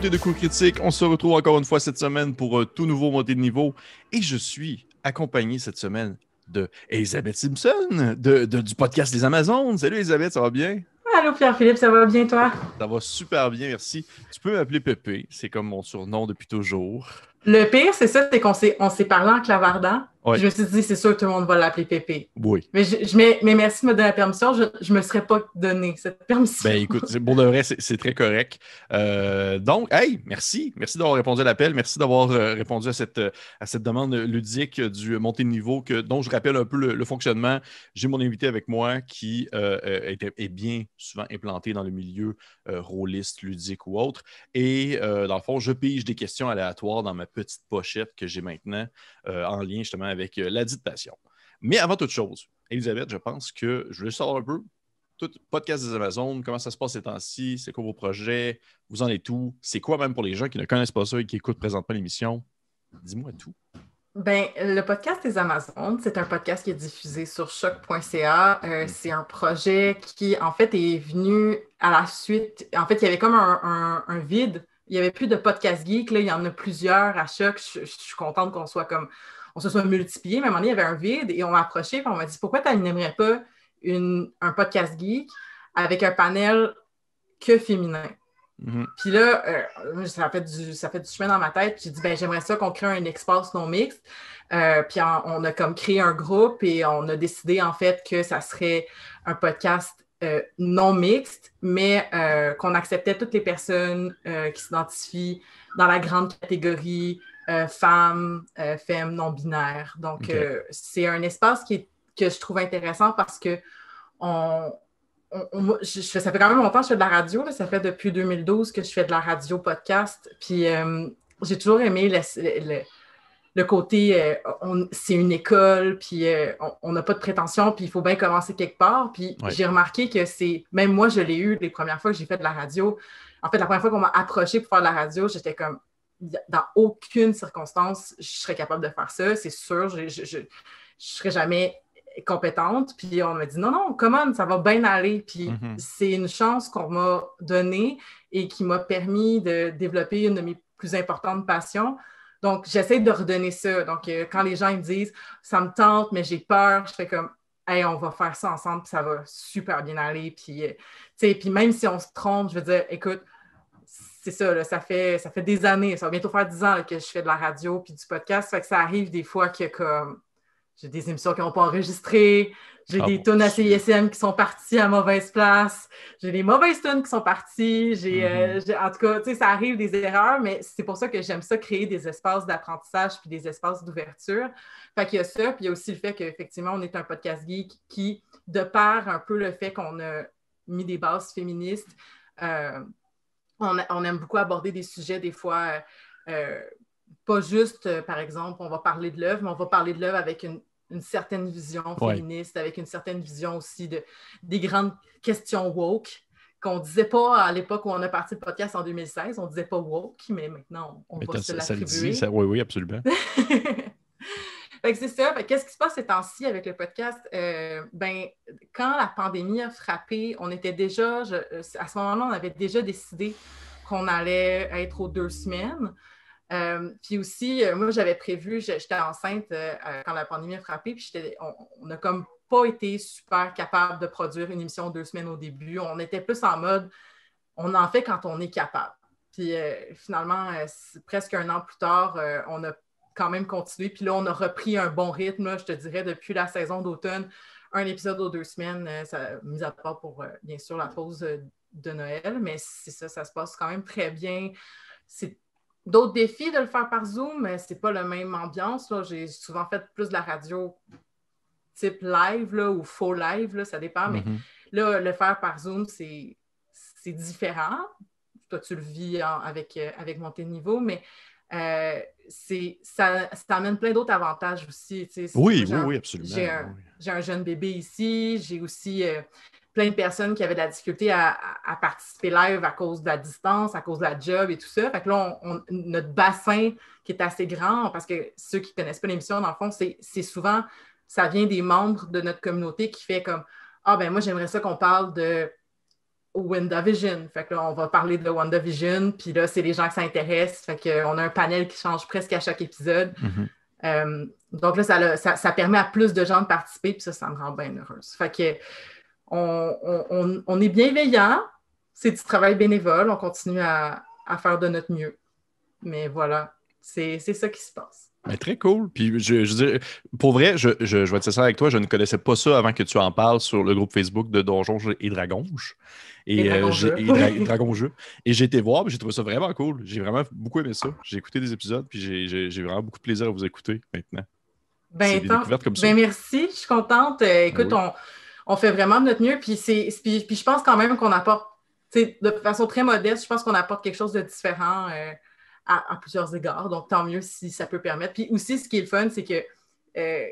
communauté de coups critiques. On se retrouve encore une fois cette semaine pour un tout nouveau montée de niveau. Et je suis accompagné cette semaine de Elisabeth Simpson de, de- du podcast Les Amazones. Salut Elisabeth, ça va bien? Allô Pierre-Philippe, ça va bien toi? Ça va super bien, merci. Tu peux m'appeler Pépé, c'est comme mon surnom depuis toujours. Le pire, c'est ça, c'est qu'on s'est, on s'est parlé en clavardant. Ouais. Je me suis dit, c'est sûr que tout le monde va l'appeler Pépé. Oui. Mais, je, je mets- mais merci de me donner la permission. Je ne me serais pas donné cette permission. Ben écoute, c'est- pour de vrai, c'est c'est très correct. Euh, donc, hey, merci. Merci d'avoir répondu à l'appel. Merci d'avoir euh, répondu à cette, à cette demande ludique du montée de niveau que, dont je rappelle un peu le, le fonctionnement. J'ai mon invité avec moi qui euh, est, est bien souvent implanté dans le milieu rôliste, ludique ou autre. Et dans le fond, je pige des questions aléatoires dans ma petite pochette que j'ai maintenant en lien justement avec euh, la dite passion. Mais avant toute chose, Elisabeth, je pense que je voulais savoir un peu tout podcast des Amazones, comment ça se passe ces temps-ci, c'est quoi vos projets, vous en êtes où, c'est quoi même pour les gens qui ne connaissent pas ça et qui écoutent présentement l'émission? Dis-moi tout. Ben, le podcast des Amazones, c'est un podcast qui est diffusé sur choc.ca. Euh, c'est un projet qui, en fait, est venu à la suite. En fait, il y avait comme un, un- un vide. Il n'y avait plus de podcast geek. Là, il y en a plusieurs à choc. Je, je suis contente qu'on soit comme on se soit multiplié. Mais à un moment donné, il y avait un vide et on m'a approché et on m'a dit Pourquoi tu n'aimerais pas une- un podcast geek avec un panel que féminin? Mhm. Puis là, euh, ça, fait du, ça fait du chemin dans ma tête. J'ai dit, ben, j'aimerais ça qu'on crée un espace non mixte. Euh, puis on a comme créé un groupe et on a décidé en fait que ça serait un podcast euh, non mixte, mais qu'on acceptait toutes les personnes qui s'identifient dans la grande catégorie euh, femmes, euh, femmes non binaires. Donc, euh, c'est un espace qui est- que je trouve intéressant parce que on, on- on- moi, je- ça fait quand même longtemps que je fais de la radio. là. Ça fait depuis 2012 que je fais de la radio podcast. Puis euh, j'ai toujours aimé le, le- le côté c'est une école, puis on- on n'a pas de prétention, puis il faut bien commencer quelque part. Puis Ouais. j'ai remarqué que c'est, même moi, je l'ai eu les premières fois que j'ai fait de la radio. En fait, la première fois qu'on m'a approché pour faire de la radio, j'étais comme dans aucune circonstance, je serais capable de faire ça, c'est sûr. Je ne serais jamais compétente. Puis on m'a dit non, non, comment ça va bien aller. Puis Mhm. c'est une chance qu'on m'a donnée et qui m'a permis de développer une de mes plus importantes passions. Donc, j'essaie de redonner ça. Donc, euh, quand les gens ils me disent ça me tente, mais j'ai peur, je fais comme Hey, on va faire ça ensemble, puis ça va super bien aller. Puis, euh, puis même si on se trompe, je veux dire, écoute, c'est ça, là, ça, fait, ça fait des années, ça va bientôt faire dix ans là, que je fais de la radio puis du podcast. Fait que ça arrive des fois que comme j'ai des émissions qui n'ont pas enregistré, j'ai Ah des bon, tunes à CISM qui sont parties à mauvaise place, j'ai des mauvaises tunes qui sont parties, j'ai, euh, Mhm. j'ai- en tout cas, tu sais, ça arrive des erreurs, mais c'est pour ça que j'aime ça créer des espaces d'apprentissage puis des espaces d'ouverture. Fait qu'il y a ça, puis il y a aussi le fait qu'effectivement, on est un podcast geek qui, de par un peu le fait qu'on a mis des bases féministes, euh, on, a- on aime beaucoup aborder des sujets, des fois, euh, euh, pas juste, euh, par exemple, on va parler de l'œuvre, mais on va parler de l'œuvre avec une, une certaine vision Ouais. féministe, avec une certaine vision aussi de, des grandes questions woke qu'on ne disait pas à l'époque où on a parti le podcast en 2016. On ne disait pas woke, mais maintenant, on, Mais va se l'attribuer. ça- oui, oui, absolument. C'est ça. Qu'est-ce qui se passe ces temps-ci avec le podcast? Euh, ben, quand la pandémie a frappé, on était déjà, euh, à ce moment-là, on avait déjà décidé qu'on allait être aux deux semaines. Euh, puis aussi, moi, j'avais prévu, j'étais enceinte quand la pandémie a frappé, puis on, on a comme pas été super capable de produire une émission deux semaines au début. On était plus en mode, on en fait quand on est capable. Puis finalement, presque un an plus tard, on a quand même continué. Puis là, on a repris un bon rythme, là, je te dirais, depuis la saison d'automne. Un épisode aux deux semaines, euh, ça, mis à part pour, euh, bien sûr, la pause euh, de Noël. Mais c'est ça, ça se passe quand même très bien. C'est d'autres défis de le faire par Zoom, mais c'est pas la même ambiance. là. J'ai souvent fait plus de la radio type live là, ou faux live, là, ça dépend. Mais Mhm. Là, le faire par Zoom, c'est c'est différent. Toi, tu le vis en- avec, euh, avec Montée de niveau, mais euh, ça, ça amène plein d'autres avantages aussi. tu sais. Oui, oui, oui, absolument. J'ai un, oui. un jeune bébé ici. J'ai aussi euh, plein de personnes qui avaient de la difficulté à, à- participer live à cause de la distance, à cause de la job et tout ça. Fait que là, on- on- notre bassin qui est assez grand, parce que ceux qui ne connaissent pas l'émission, dans le fond, c'est c'est souvent, ça vient des membres de notre communauté qui fait comme Ah, ben moi, j'aimerais ça qu'on parle de WandaVision. Fait que là, on va parler de WandaVision, puis là, c'est les gens qui s'intéressent. Fait qu'on a un panel qui change presque à chaque épisode. Mhm. Euh, donc là, ça, ça, ça, permet à plus de gens de participer, puis ça, ça me rend bien heureuse. Fait que on, on, on est bienveillant, c'est du travail bénévole, on continue à, à, faire de notre mieux. Mais voilà, c'est ça qui se passe. Mais très cool. Puis je, je pour vrai, je, je, je, vais être sincère avec toi, je ne connaissais pas ça avant que tu en parles sur le groupe Facebook de Donjons et Dragons. Et, et, euh, Dragon Jeu. Et j'ai été voir, j'ai trouvé ça vraiment cool. J'ai vraiment beaucoup aimé ça. J'ai écouté des épisodes, puis j'ai vraiment beaucoup de plaisir à vous écouter maintenant. Ben, comme ça. ben merci, je suis contente. Euh, écoute, on, on, fait vraiment de notre mieux, puis, puis, puis je pense quand même qu'on apporte, de façon très modeste, je pense qu'on apporte quelque chose de différent. Euh, à, plusieurs égards. Donc, tant mieux si ça peut permettre. Puis aussi, ce qui est le fun, c'est que euh,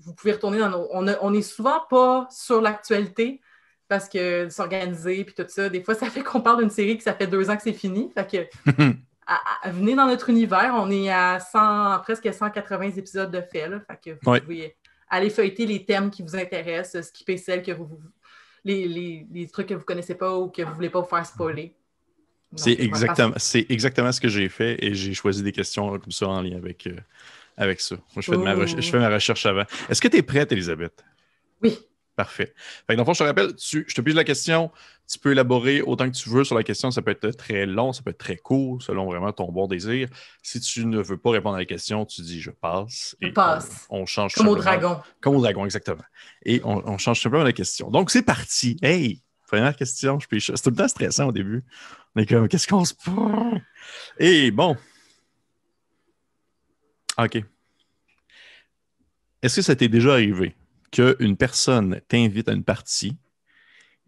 vous pouvez retourner dans nos. On, n'est souvent pas sur l'actualité parce que s'organiser puis tout ça, des fois, ça fait qu'on parle d'une série que ça fait deux ans que c'est fini. Fait que venez dans notre univers. On est à 100, presque 180 épisodes de fait. Là, fait que vous pouvez aller feuilleter les thèmes qui vous intéressent, skipper celles que vous. Les, les, trucs que vous ne connaissez pas ou que vous ne voulez pas vous faire spoiler. C'est exactement, exactement ce que j'ai fait et j'ai choisi des questions comme ça en lien avec, euh, avec ça. je fais, ma je fais ma recherche avant. Est-ce que tu es prête, Elisabeth? Oui. Parfait. Fait dans le fond, je te rappelle, tu, je te pose la question, tu peux élaborer autant que tu veux sur la question. Ça peut être très long, ça peut être très court, selon vraiment ton bon désir. Si tu ne veux pas répondre à la question, tu dis je passe. Je passe. On, change Comme au dragon. Comme au dragon, exactement. Et on, on change simplement la question. Donc, c'est parti. Hey! Première question, je C'est tout le temps stressant au début. On est comme, qu'est-ce qu'on se? Et bon. OK. Est-ce que ça t'est déjà arrivé qu'une personne t'invite à une partie,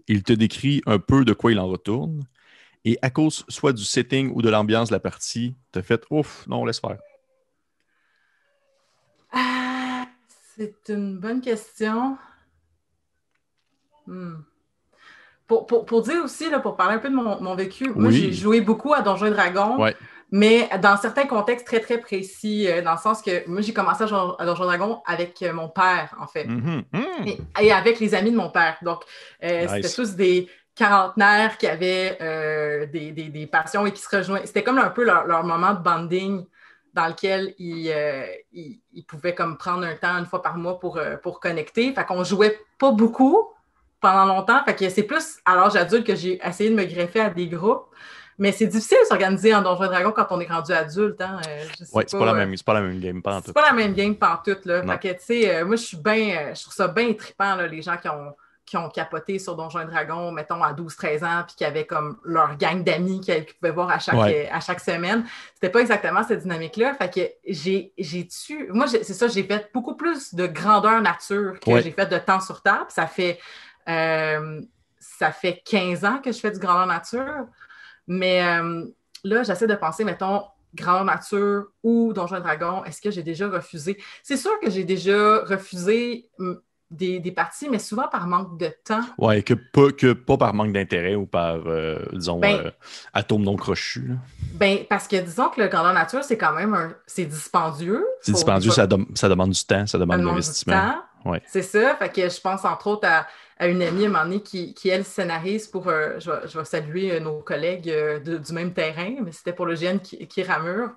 il te décrit un peu de quoi il en retourne, et à cause soit du setting ou de l'ambiance de la partie, t'as fait ouf, non, laisse faire? Ah, c'est une bonne question. Hmm. Pour, dire aussi, là, pour parler un peu de mon, vécu, moi, j'ai joué beaucoup à Donjons et Dragons, mais dans certains contextes très, très précis, euh, dans le sens que moi, j'ai commencé à, jouer à Donjons et Dragons avec euh, mon père, en fait, mm-hmm. mm. et, avec les amis de mon père. Donc, euh, c'était tous des quarantenaires qui avaient des, passions et qui se rejoignaient. C'était comme un peu leur, moment de bonding dans lequel ils, ils, pouvaient comme prendre un temps une fois par mois pour, pour connecter. Fait qu'on jouait pas beaucoup, pendant longtemps. Fait que c'est plus à l'âge adulte que j'ai essayé de me greffer à des groupes. Mais c'est difficile de s'organiser en Donjons Dragon quand on est rendu adulte. Hein? Euh, oui, c'est pas, la même, pas la même game pantoute. C'est pas la même game pantoute. Là. Fait que, tu sais, euh, moi, je suis bien, euh, je trouve ça bien trippant, là, les gens qui ont, qui ont capoté sur Donjons Dragon, mettons, à 12-13 ans, puis qui avaient comme leur gang d'amis qu'ils pouvaient voir à chaque, à chaque semaine. C'était pas exactement cette dynamique-là. Fait que j'ai, j'ai tu... Moi, c'est ça, j'ai fait beaucoup plus de grandeur nature que j'ai fait de temps sur table. Ça fait euh, ça fait 15 ans que je fais du grandeur nature, mais euh, là, j'essaie de penser, mettons, grandeur nature ou Donjons et Dragons, est-ce que j'ai déjà refusé? C'est sûr que j'ai déjà refusé des, parties, mais souvent par manque de temps. Oui, que pas, que pas par manque d'intérêt ou par, euh, disons, ben atome non crochu. Ben, parce que disons que le grandeur nature, c'est quand même un... c'est dispendieux. C'est dispendieux, ça, ça, demande du temps, ça demande de l'investissement. Ouais. C'est ça, fait que je pense entre autres à à une amie à un moment donné qui, qui elle, scénarise pour, euh, je, vais, saluer euh, nos collègues euh, du même terrain, mais c'était pour le GN qui, qui Ramure,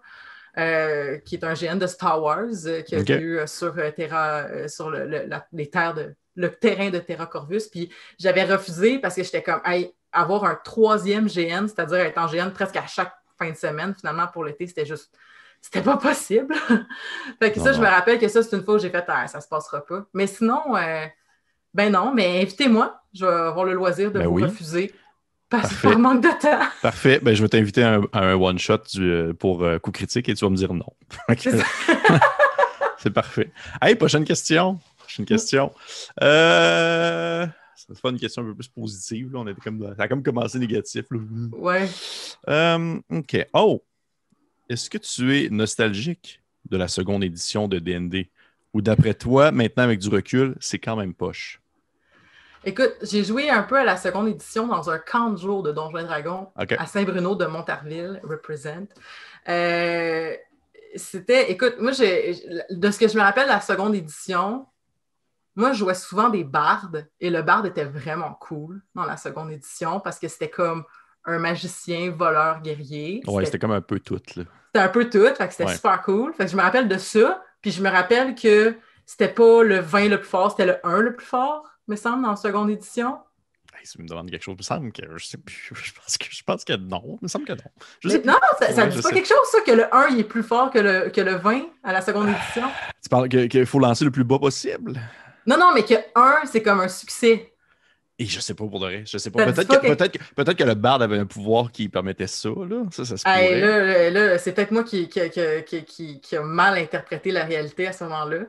qui est un GN de Star Wars, qui a eu sur Terra, sur le, les terres de, le terrain de Terra Corvus. Puis j'avais refusé parce que j'étais comme, hey, avoir un troisième GN, c'est-à-dire être en GN presque à chaque fin de semaine, finalement, pour l'été, c'était juste c'était pas possible. fait que ça, je me rappelle que ça, c'est une fois où j'ai fait, ah, ça se passera pas. Mais sinon, ben non, mais invitez-moi. Je vais avoir le loisir de ben vous refuser. Parce que manque de temps. Parfait. Ben, je vais t'inviter à un, one-shot euh, pour euh, coup critique et tu vas me dire non. C'est parfait. Hey, prochaine question. Prochaine question. Euh, c'est pas une question un peu plus positive. On était comme, ça a comme commencé négatif. Ouais. Euh, OK. Oh! Est-ce que tu es nostalgique de la seconde édition de DND? Ou d'après toi, maintenant avec du recul, c'est quand même poche? Écoute, j'ai joué un peu à la seconde édition dans un camp de jour de Donjons et Dragons à Saint-Bruno de Montarville, represent. Euh, c'était, écoute, moi, de ce que je me rappelle de la seconde édition, moi, je jouais souvent des bardes et le barde était vraiment cool dans la seconde édition parce que c'était comme un magicien, voleur, guerrier. Ouais, c'était comme un peu tout. C'était un peu tout, fait que c'était super cool. Fait que je me rappelle de ça, puis je me rappelle que c'était pas le 20 le plus fort, c'était le 1 le plus fort, me semble, dans la seconde édition? Hey, si me demande quelque chose, il me semble que je sais plus. Je pense que, je pense que non. Il me semble que non. Je sais non, ça, ça dit pas quelque chose, ça, que le 1 il est plus fort que le, que le 20 à la seconde édition. Tu parles qu'il faut lancer le plus bas possible? Non, non, mais que 1, c'est comme un succès. Et je sais pas pour de vrai. Je sais pas. Peut-être que, peut que, peut que, le bard avait un pouvoir qui permettait ça. Là. Ça, ça se là, là, c'est peut-être moi qui, qui, qui, qui, a mal interprété la réalité à ce moment-là.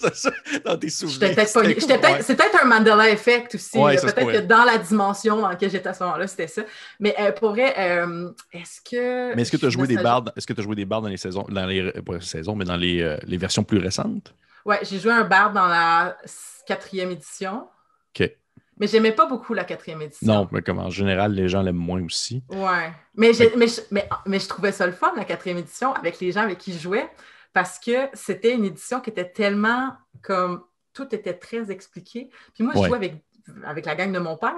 Dans tes souvenirs. C'est peut-être un Mandela Effect aussi. peut-être que dans la dimension dans laquelle j'étais à ce moment-là, c'était ça. Mais euh, pour vrai, euh, est-ce que. Mais est-ce que tu as joué des bardes Est-ce que tu as joué des bardes dans les saisons, dans les pas saisons, mais dans les, euh, les versions plus récentes? Ouais, j'ai joué un barde dans la quatrième édition. OK. Mais j'aimais pas beaucoup la quatrième édition. Non, mais comme en général, les gens l'aiment moins aussi. Ouais. Mais, mais, mais, mais, je trouvais ça le fun, la quatrième édition, avec les gens avec qui je jouais, parce que c'était une édition qui était tellement comme. Tout était très expliqué. Puis moi, je jouais avec avec la gang de mon père,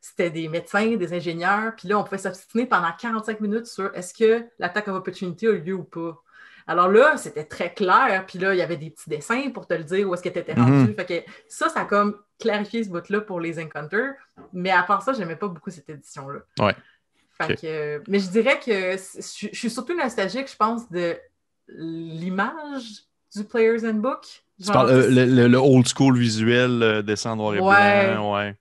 c'était des médecins, des ingénieurs, puis là, on pouvait s'obstiner pendant 45 minutes sur est-ce que l'attaque of opportunity a eu lieu ou pas. Alors là, c'était très clair, puis là, il y avait des petits dessins pour te le dire où est-ce que tu étais rendu. Mhm. Fait que ça, ça a comme clarifié ce bout-là pour les Encounters. Mais à part ça, j'aimais pas beaucoup cette édition-là. Ouais. Fait que, mais je dirais que je, suis surtout nostalgique, je pense, de l'image du Player's Handbook. Tu parles, euh, le, old school visuel euh, dessin noir et blanc, ouais.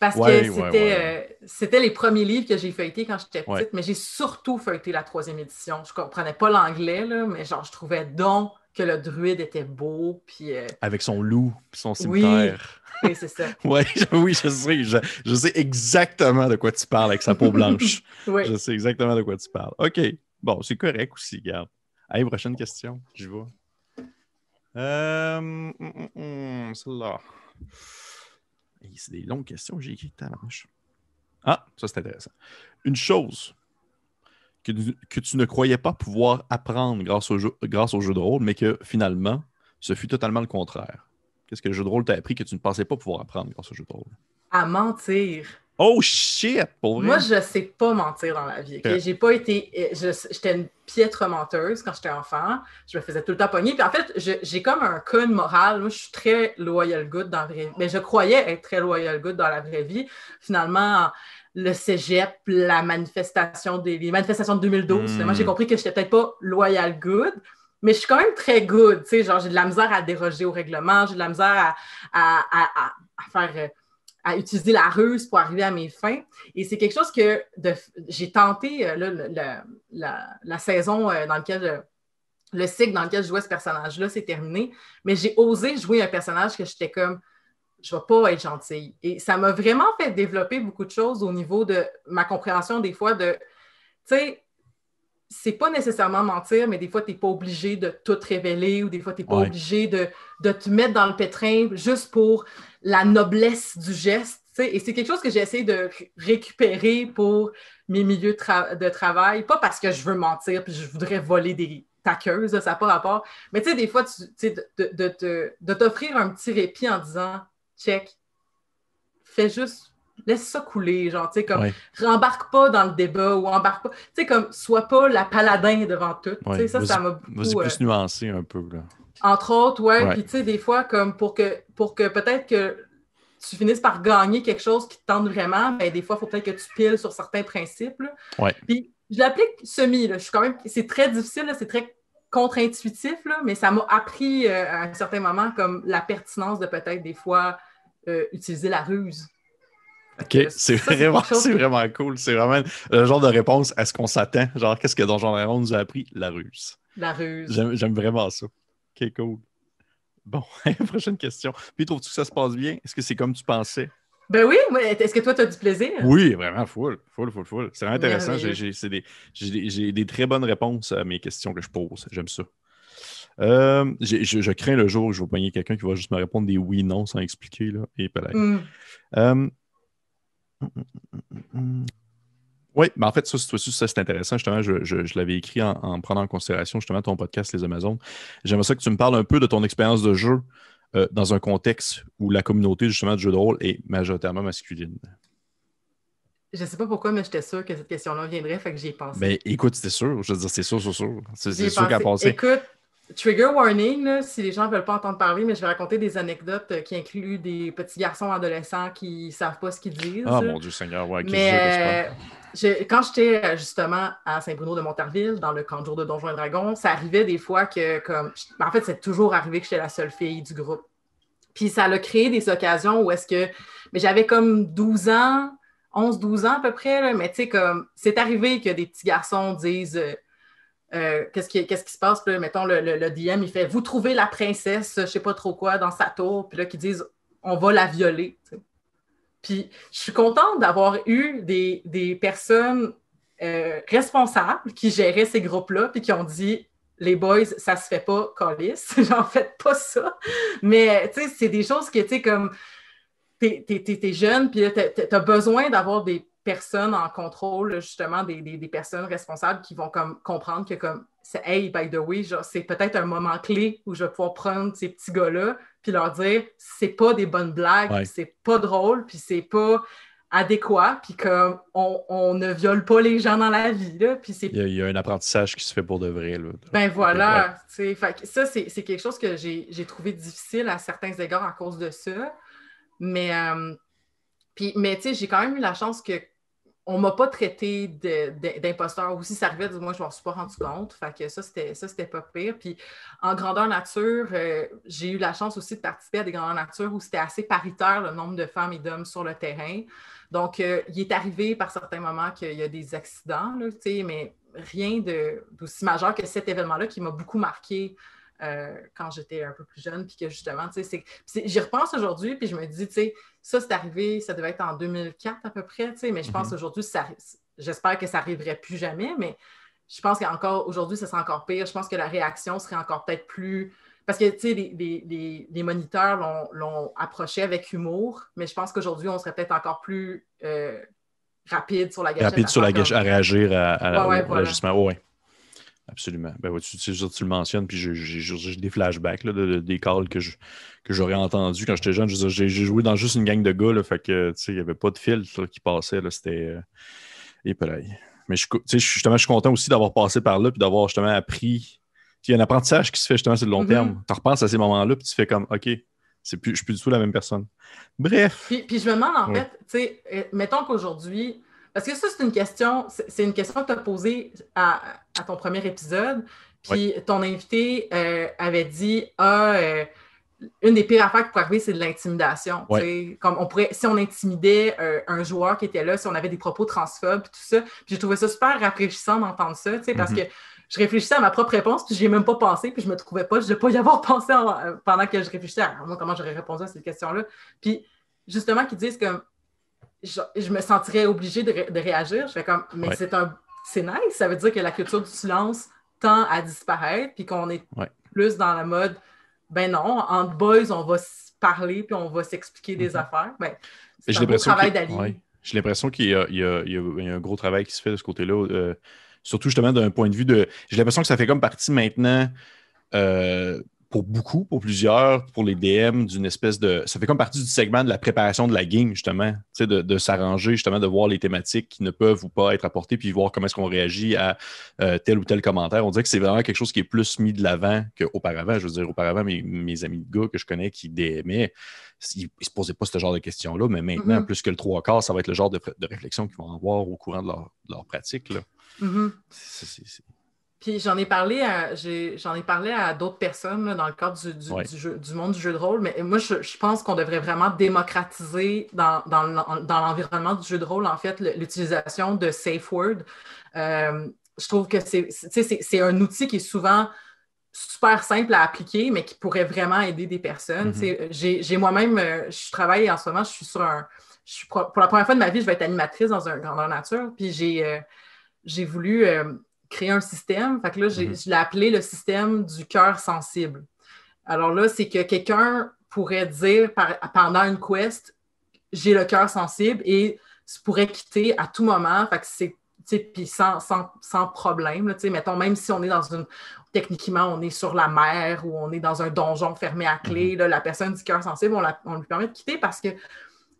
Parce que euh, c'était, les premiers livres que j'ai feuilletés quand j'étais petite, mais j'ai surtout feuilleté la troisième édition. Je comprenais pas l'anglais, mais genre, je trouvais donc que le druide était beau. Puis, euh, Avec son loup, son cimetière. Oui, c'est ça. oui, oui, je sais. Je, sais exactement de quoi tu parles avec sa peau blanche. oui. Je sais exactement de quoi tu parles. OK. Bon, c'est correct aussi, garde. Allez, prochaine question. Je vois. Euh, hum, hum, celle-là. C'est des longues questions que j'ai écrites la manche. Ah, ça c'est intéressant. Une chose que, tu ne croyais pas pouvoir apprendre grâce au jeu de rôle, mais que finalement, ce fut totalement le contraire. Qu'est-ce que le jeu de rôle t'a appris que tu ne pensais pas pouvoir apprendre grâce au jeu de rôle? À mentir. Oh shit! Pour vrai? Moi, je sais pas mentir dans la vie. J'ai pas été. Euh, j'étais une piètre menteuse quand j'étais enfant. Je me faisais tout le temps pogner. Puis en fait, j'ai comme un code moral. Moi, je suis très loyal good dans la vraie vie. Mais je croyais être très loyal good dans la vraie vie. Finalement, le cégep, la manifestation des les manifestations de 2012, moi, j'ai hmm. compris que j'étais peut-être pas loyal good. Mais je suis quand même très good, tu sais, genre j'ai de la misère à déroger au règlement, j'ai de la misère à, à, à faire euh, à utiliser la ruse pour arriver à mes fins. Et c'est quelque chose que j'ai tenté euh, la, saison euh, dans laquelle le cycle dans lequel je jouais ce personnage-là, c'est terminé. Mais j'ai osé jouer un personnage que j'étais comme je ne vais pas être gentille. Et ça m'a vraiment fait développer beaucoup de choses au niveau de ma compréhension des fois de, tu sais, c'est pas nécessairement mentir, mais des fois, tu n'es pas obligé de tout révéler ou des fois, tu n'es pas obligé de, de, te mettre dans le pétrin juste pour la noblesse du geste. Et c'est quelque chose que j'ai essayé de récupérer pour mes milieux de travail, pas parce que je veux mentir puis je voudrais voler des taqueuses, ça n'a pas rapport, mais tu sais, des fois, tu, de, de t'offrir un petit répit en disant check, fais juste laisse ça couler, genre, tu sais, comme, rembarque pas dans le débat ou embarque pas, tu sais, comme, sois pas la paladin devant tout, tu sais, ça, ça m'a beaucoup... Vas-y plus euh, nuancé un peu, là. Entre autres, ouais. Puis, tu sais, des fois, comme pour que, pour que peut-être que tu finisses par gagner quelque chose qui te tente vraiment, mais des fois, il faut peut-être que tu piles sur certains principes. Ouais. Puis, je l'applique semi. Là. Je suis quand même. C'est très difficile, c'est très contre-intuitif, mais ça m'a appris euh, à un certain moment comme la pertinence de peut-être des fois euh, utiliser la ruse. OK, c'est vraiment, vraiment cool. C'est vraiment le genre de réponse à ce qu'on s'attend. Genre, qu'est-ce que Donjon Dragon nous a appris? La ruse. La ruse. J'aime vraiment ça. OK, cool. Bon, prochaine question. Puis, trouves-tu que ça se passe bien? Est-ce que c'est comme tu pensais? Ben oui, est-ce que toi, tu as du plaisir? Oui, vraiment, full, full, full, full. C'est vraiment intéressant. J'ai des, des, très bonnes réponses à mes questions que je pose. J'aime ça. Euh, je, crains le jour où je vais poigner quelqu'un qui va juste me répondre des oui, non sans expliquer. Là, et mm. euh, oui, mais en fait, ça, ça c'est intéressant. Justement, je, l'avais écrit en, prenant en considération justement ton podcast Les Amazones. J'aimerais ça que tu me parles un peu de ton expérience de jeu euh, dans un contexte où la communauté justement du jeu de rôle est majoritairement masculine? Je sais pas pourquoi, mais j'étais sûre que cette question-là viendrait, fait que j'y ai pensé. Ben écoute, c'était sûr. Je veux dire, c'est sûr, c'est sûr. C'est sûr qu'à passer. Écoute, trigger warning, si les gens ne veulent pas entendre parler, mais je vais raconter des anecdotes euh, qui incluent des petits garçons adolescents qui ne savent pas ce qu'ils disent. Ah mon Dieu Seigneur, ouais, mais quand j'étais euh, justement à Saint-Bruno de Montarville, dans le camp de jour de Donjons et Dragons, ça arrivait des fois que, comme, en fait, c'est toujours arrivé que j'étais la seule fille du groupe. Puis ça a créé des occasions où est-ce que, mais j'avais comme 12 ans, 11-12 ans à peu près, mais tu sais, comme, c'est arrivé que des petits garçons disent, euh, qu'est-ce, qui, qui se passe, puis mettons, le, DM, il fait, vous trouvez la princesse, je sais pas trop quoi, dans sa tour, puis là, qu'ils disent, on va la violer. Puis je suis contente d'avoir eu des, personnes euh, responsables qui géraient ces groupes-là, puis qui ont dit les boys, ça se fait pas, Colis. J'en fais pas ça. Mais tu sais, c'est des choses que, tu sais, comme t'es, es, jeune, puis tu as besoin d'avoir des personnes en contrôle, justement, des, personnes responsables qui vont comme comprendre que comme Hey, by the way, c'est peut-être un moment clé où je vais pouvoir prendre ces petits gars-là puis leur dire c'est pas des bonnes blagues, c'est pas drôle, puis c'est pas adéquat, puis comme on, ne viole pas les gens dans la vie. Là, puis il, y a, un apprentissage qui se fait pour de vrai. Là. Ben voilà, fait, ça c'est quelque chose que j'ai trouvé difficile à certains égards à cause de ça. Mais, euh, mais tu sais, j'ai quand même eu la chance que on m'a pas traité d'imposteur aussi. Ça arrivait, du moins, je m'en suis pas rendu compte. Ça, c'était, pas pire. Puis en grandeur nature, euh, j'ai eu la chance aussi de participer à des grandeurs nature où c'était assez paritaire le nombre de femmes et d'hommes sur le terrain. Donc, euh, il est arrivé par certains moments qu'il y a des accidents, mais rien d'aussi majeur que cet événement-là qui m'a beaucoup marqué euh, quand j'étais un peu plus jeune, puis que justement, tu sais, j'y repense aujourd'hui, puis je me dis, tu sais, ça, c'est arrivé, ça devait être en 2004 à peu près, tu sais, mais je pense mhm. aujourd'hui, j'espère que ça n'arriverait plus jamais, mais je pense qu'encore aujourd'hui, ça serait encore pire. Je pense que la réaction serait encore peut-être plus. Parce que, tu sais, les, moniteurs l'ont approché avec humour, mais je pense qu'aujourd'hui, on serait peut-être encore plus euh, rapide sur la gâchette. Rapide sur la gâchette, à réagir à, à, ouais, ouais, Absolument. Ben, tu, tu, le mentionnes, puis j'ai des flashbacks de, des calls que, j'aurais entendus quand j'étais jeune. J'ai joué dans juste une gang de gars, là, fait que il n'y avait pas de fil qui passait. C'était. Euh, et pareil. Mais je, justement, je suis content aussi d'avoir passé par là, puis d'avoir justement appris. Il y a un apprentissage qui se fait justement sur le long mm-hmm. terme. Tu repenses à ces moments-là, puis tu fais comme OK, c'est plus, je suis plus du tout la même personne. Bref. Puis, je me demande en fait, tu sais, euh, mettons qu'aujourd'hui, parce que ça, c'est une question, c'est une question que tu as posée à, ton premier épisode. Puis ton invité euh, avait dit Ah, euh, une des pires affaires qui pourrait arriver, c'est de l'intimidation. Comme on pourrait, si on intimidait euh, un joueur qui était là, si on avait des propos transphobes, tout ça. Puis j'ai trouvé ça super rafraîchissant d'entendre ça, parce mm-hmm. que je réfléchissais à ma propre réponse, puis je n'y ai même pas pensé, puis je me trouvais pas, je ne pas y avoir pensé pendant que je réfléchissais à comment j'aurais répondu à cette question-là. Puis justement, qu'ils disent comme je, me sentirais obligée de, réagir. Je fais comme, mais c'est un c'est nice, ça veut dire que la culture du silence tend à disparaître, puis qu'on est plus dans la mode, ben non, entre boys, on va se parler, puis on va s'expliquer des mm-hmm. affaires. Ben, c'est un travail d'allié. J'ai l'impression qu'il y, a un gros travail qui se fait de ce côté-là, euh, surtout justement d'un point de vue de... J'ai l'impression que ça fait comme partie maintenant... Euh, pour beaucoup, pour plusieurs, pour les DM, d'une espèce de. Ça fait comme partie du segment de la préparation de la game, justement. De, de s'arranger, justement, de voir les thématiques qui ne peuvent ou pas être apportées, puis voir comment est-ce qu'on réagit à euh, tel ou tel commentaire. On dirait que c'est vraiment quelque chose qui est plus mis de l'avant qu'auparavant. Je veux dire, auparavant, mes, mes, amis de gars que je connais qui DMaient, ils ne se posaient pas ce genre de questions-là, mais maintenant, mm-hmm. plus que le trois quarts, ça va être le genre de, réflexion qu'ils vont avoir au courant de leur, leur pratique. Là. Mm-hmm. Puis j'en ai parlé à j'en ai, parlé à d'autres personnes dans le cadre du, du, monde du jeu de rôle, mais moi je, pense qu'on devrait vraiment démocratiser dans, l'environnement du jeu de rôle, en fait, l'utilisation de safe word. Euh, je trouve que c'est un outil qui est souvent super simple à appliquer, mais qui pourrait vraiment aider des personnes. Mm-hmm. J'ai moi-même, euh, je travaille en ce moment, je suis sur un. pour la première fois de ma vie, je vais être animatrice dans un grandeur nature. Puis j'ai euh, voulu créer un système. Fait que là, mhm. je l'ai appelé le système du cœur sensible. Alors là, c'est que quelqu'un pourrait dire pendant une quest, j'ai le cœur sensible et se pourrait quitter à tout moment. Fait que c'est puis sans, sans, sans, problème. Là, mettons, même si on est dans une. Techniquement, on est sur la mer ou on est dans un donjon fermé à clé, mm-hmm. la personne du cœur sensible, on, on, lui permet de quitter parce que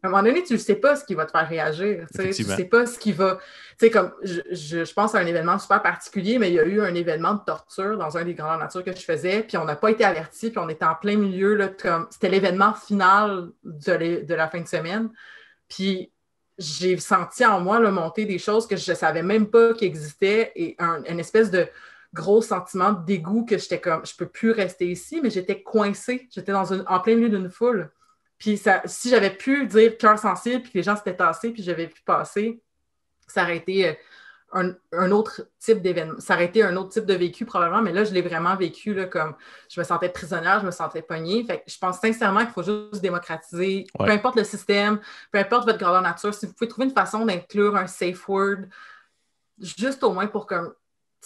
à un moment donné, tu ne sais pas ce qui va te faire réagir. Tu ne sais pas ce qui va. Tu sais, comme je, je, pense à un événement super particulier, mais il y a eu un événement de torture dans un des grands nature que je faisais, puis on n'a pas été avertis, puis on était en plein milieu, là, comme c'était l'événement final de, de, la fin de semaine. Puis j'ai senti en moi le monter des choses que je ne savais même pas qui existaient et un, une espèce de gros sentiment de dégoût que j'étais comme je peux plus rester ici, mais j'étais coincée. J'étais dans une, en plein milieu d'une foule. Puis ça, si j'avais pu dire cœur sensible, puis que les gens s'étaient tassés, puis j'avais pu passer, ça aurait été euh, un, autre type d'événement. Ça aurait été un autre type de vécu probablement, mais là, je l'ai vraiment vécu là, comme je me sentais prisonnière, je me sentais pognée. Fait je pense sincèrement qu'il faut juste démocratiser, peu importe le système, peu importe votre grandeur nature, si vous pouvez trouver une façon d'inclure un safe word, juste au moins pour comme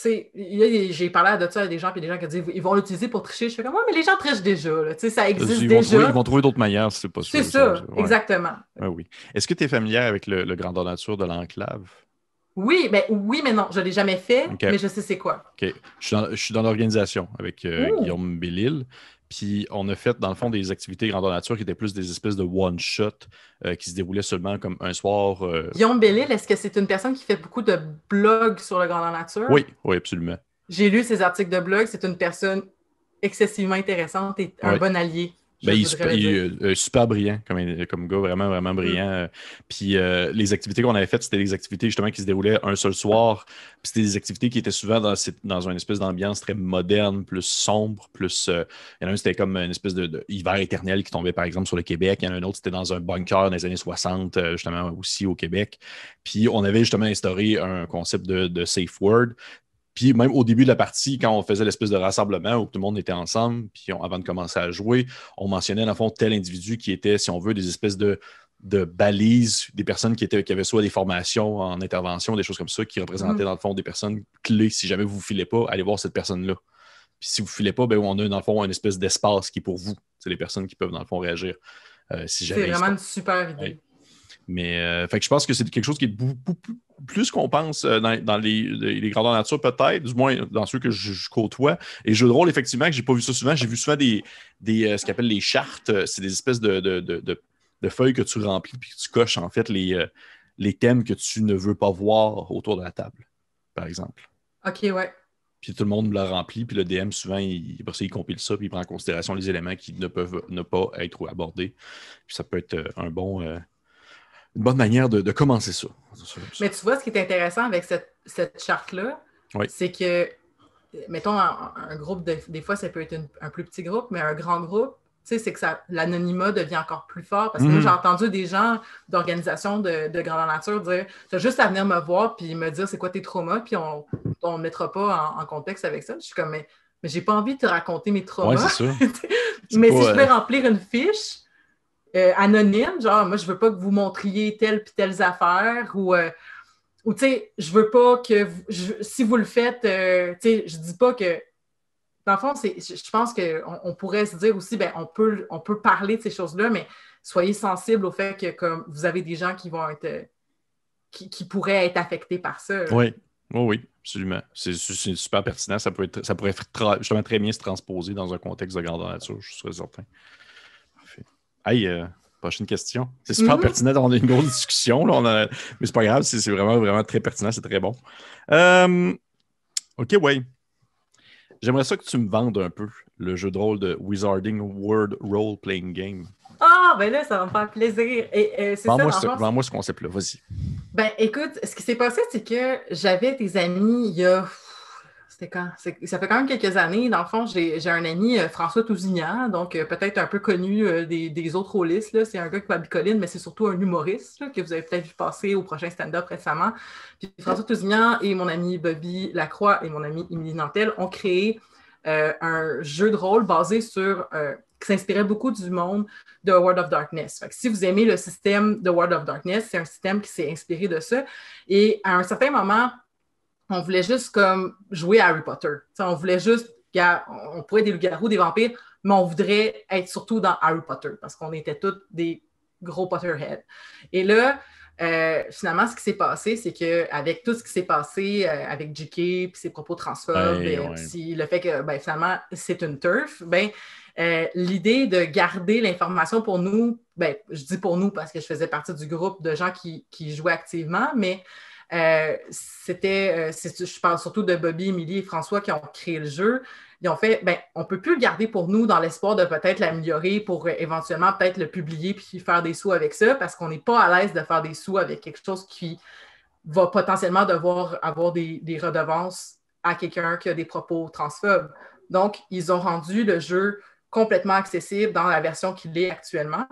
j'ai parlé de ça à des gens, puis des gens qui disent ils vont l'utiliser pour tricher. Je fais comme, ouais, mais les gens trichent déjà. ça existe ils déjà. ils vont trouver d'autres manières, c'est pas C'est ça, exactement. oui. Est-ce que tu es familière avec le, le grandeur nature de l'enclave? Oui, mais ben, oui, mais non, je ne l'ai jamais fait, mais je sais c'est quoi. OK. Je suis dans, l'organisation avec euh, Guillaume Bellil. Puis on a fait, dans le fond, des activités grandeur nature qui étaient plus des espèces de one-shot euh, qui se déroulaient seulement comme un soir. Euh, Guillaume Bellil, est-ce que c'est une personne qui fait beaucoup de blogs sur le grandeur nature? Oui, oui, absolument. J'ai lu ses articles de blog. C'est une personne excessivement intéressante et un bon allié. Ben, il, est euh, super brillant comme, comme gars, vraiment, vraiment brillant. Mm. Puis euh, les activités qu'on avait faites, c'était des activités justement qui se déroulaient un seul soir. Puis c'était des activités qui étaient souvent dans, dans une espèce d'ambiance très moderne, plus sombre, plus. Euh, il y en a un, c'était comme une espèce de, hiver éternel qui tombait par exemple sur le Québec. Il y en a un autre, c'était dans un bunker dans les années 60, justement aussi au Québec. Puis on avait justement instauré un concept de, de safe word. Puis même au début de la partie, quand on faisait l'espèce de rassemblement où tout le monde était ensemble, puis avant de commencer à jouer, on mentionnait dans le fond tel individu qui était, si on veut, des espèces de, de balises, des personnes qui, étaient, qui avaient soit des formations en intervention, des choses comme ça, qui représentaient mm. dans le fond des personnes clés. Si jamais vous ne vous filez pas, allez voir cette personne-là. Puis si vous ne filez pas, ben, on a dans le fond une espèce d'espace qui est pour vous. C'est les personnes qui peuvent dans le fond réagir. Euh, si c'est vraiment une super idée. Mais euh, fait que je pense que c'est quelque chose qui est beaucoup plus qu'on pense euh, dans, les, les, grandeurs nature, peut-être, du moins dans ceux que je, côtoie. Et jeux de rôle, effectivement, que j'ai pas vu ça souvent. J'ai vu souvent des, des euh, ce qu'on appelle les chartes. C'est des espèces de, de, feuilles que tu remplis puis que tu coches en fait les, les thèmes que tu ne veux pas voir autour de la table, par exemple. OK, ouais. Puis tout le monde l'a rempli, puis le DM, souvent, il, il compile ça, puis il prend en considération les éléments qui ne peuvent ne pas être abordés. Puis ça peut être un bon, une bonne manière de, commencer ça. Mais tu vois, ce qui est intéressant avec cette, charte-là, c'est que, mettons, un, groupe, des fois, ça peut être un plus petit groupe, mais un grand groupe, c'est que l'anonymat devient encore plus fort. Parce que moi, mhm. j'ai entendu des gens d'organisations de, de grandeur nature dire Tu as juste à venir me voir puis me dire c'est quoi tes traumas, puis on ne mettra pas en, contexte avec ça. Je suis comme Mais, mais j'ai pas envie de te raconter mes traumas. mais si je peux remplir une fiche, euh, anonyme, genre, moi, je veux pas que vous montriez telle puis telles affaires ou, euh, ou tu sais, je veux pas que, si vous le faites, euh, tu sais, je dis pas que, dans le fond, je pense qu'on on pourrait se dire aussi, ben, on peut, on peut parler de ces choses-là, mais soyez sensibles au fait que, comme, vous avez des gens qui vont être, qui, pourraient être affectés par ça. Oui, oui, oui. Absolument. C'est super pertinent. Ça, peut être, ça pourrait justement très bien se transposer dans un contexte de grandeur nature, je suis certain. Hey, euh, prochaine question. C'est super mhm. pertinent d'avoir une grosse discussion. Là, Mais c'est pas grave, c'est vraiment, vraiment très pertinent, c'est très bon. Euh, OK, ouais. J'aimerais ça que tu me vendes un peu le jeu de rôle de Wizarding World Role Playing Game. Ah, ben là, ça va me faire plaisir. Et, Vends-moi ce, ce concept-là, vas-y. Ben écoute, ce qui s'est passé, c'est que j'avais des amis il y a Ça fait quand même quelques années. Dans le fond, j'ai un ami, euh, François Tousignan, donc euh, peut-être un peu connu euh, des, autres rôlistes. C'est un gars qui bicoline, mais c'est surtout un humoriste que vous avez peut-être vu passer au prochain stand-up récemment. Puis François Tousignan et mon ami Bobby Lacroix et mon ami Émilie Nantel ont créé un jeu de rôle basé sur qui s'inspirait beaucoup du monde de World of Darkness. si vous aimez le système de World of Darkness, c'est un système qui s'est inspiré de ça. Et à un certain moment, on voulait juste comme jouer à Harry Potter. on voulait juste, on pourrait être des loups-garous, des vampires, mais on voudrait être surtout dans Harry Potter parce qu'on était tous des gros Potterheads. Et là, euh, finalement, ce qui s'est passé, c'est qu'avec tout ce qui s'est passé euh, avec JK, puis ses propos transphobes, et le fait que ben, finalement, c'est une turf, ben, euh, l'idée de garder l'information pour nous, ben, je dis pour nous parce que je faisais partie du groupe de gens qui, jouaient activement, mais c'était, je parle surtout de Bobby, Émilie et François qui ont créé le jeu ils ont fait, ben, on ne peut plus le garder pour nous dans l'espoir de peut-être l'améliorer pour euh, éventuellement peut-être le publier puis faire des sous avec ça parce qu'on n'est pas à l'aise de faire des sous avec quelque chose qui va potentiellement devoir avoir des, redevances à quelqu'un qui a des propos transphobes. Donc, ils ont rendu le jeu complètement accessible dans la version qu'il est actuellement.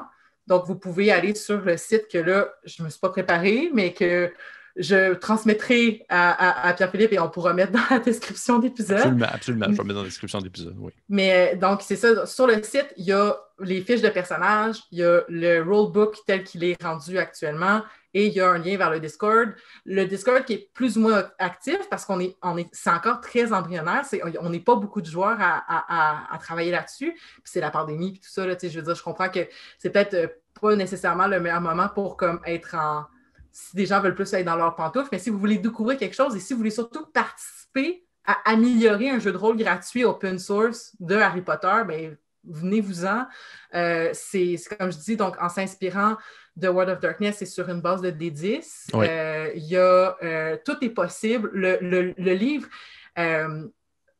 Donc, vous pouvez aller sur le site que là, je ne me suis pas préparé, mais que je transmettrai à, Pierre-Philippe et on pourra mettre dans la description d'épisode. Absolument, absolument. Je vais mettre dans la description d'épisode, oui. Mais donc, c'est ça. Sur le site, il y a les fiches de personnages, il y a le rulebook tel qu'il est rendu actuellement et il y a un lien vers le Discord. Le Discord qui est plus ou moins actif parce qu'on est, on est, c'est encore très embryonnaire. on n'est pas beaucoup de joueurs à, travailler là-dessus. Puis c'est la pandémie et tout ça. Là, je veux dire, je comprends que c'est peut-être euh, pas nécessairement le meilleur moment pour comme, être en si des gens veulent plus être dans leur pantoufle, mais si vous voulez découvrir quelque chose et si vous voulez surtout participer à améliorer un jeu de rôle gratuit open source de Harry Potter, bien, venez-vous-en. Euh, c'est comme je dis, donc en s'inspirant de World of Darkness, c'est sur une base de D10. Euh, il y a euh, tout est possible. Le, le livre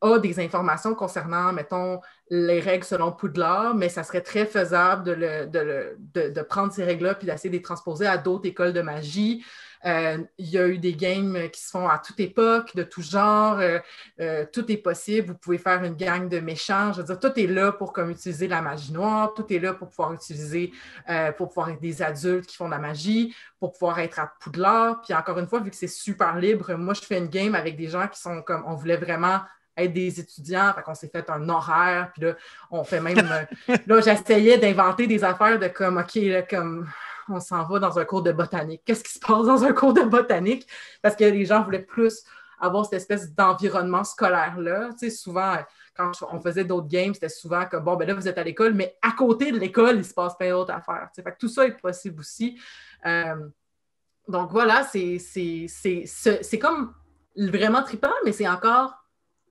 a des informations concernant, mettons, les règles selon Poudlard, mais ça serait très faisable de, prendre ces règles-là puis d'essayer de les transposer à d'autres écoles de magie. Euh, il y a eu des games qui se font à toute époque, de tout genre. Euh, euh, tout est possible. Vous pouvez faire une gang de méchants. Je veux dire, tout est là pour utiliser la magie noire. Tout est là pour pouvoir utiliser, pour pouvoir être des adultes qui font de la magie, pour pouvoir être à Poudlard. Puis encore une fois, vu que c'est super libre, moi, je fais une game avec des gens qui sont comme, on voulait vraiment être des étudiants. Fait qu'on s'est fait un horaire. Puis là, on fait même. Euh, là, j'essayais d'inventer des affaires de comme, OK, là, comme on s'en va dans un cours de botanique. Qu'est-ce qui se passe dans un cours de botanique? Parce que les gens voulaient plus avoir cette espèce d'environnement scolaire-là. Tu sais, souvent, quand on faisait d'autres games, c'était souvent comme, bon, ben là, vous êtes à l'école, mais à côté de l'école, il se passe plein d'autres affaires. Tu sais, fait que tout ça est possible aussi. Euh, donc voilà, c'est comme vraiment trippant, mais c'est encore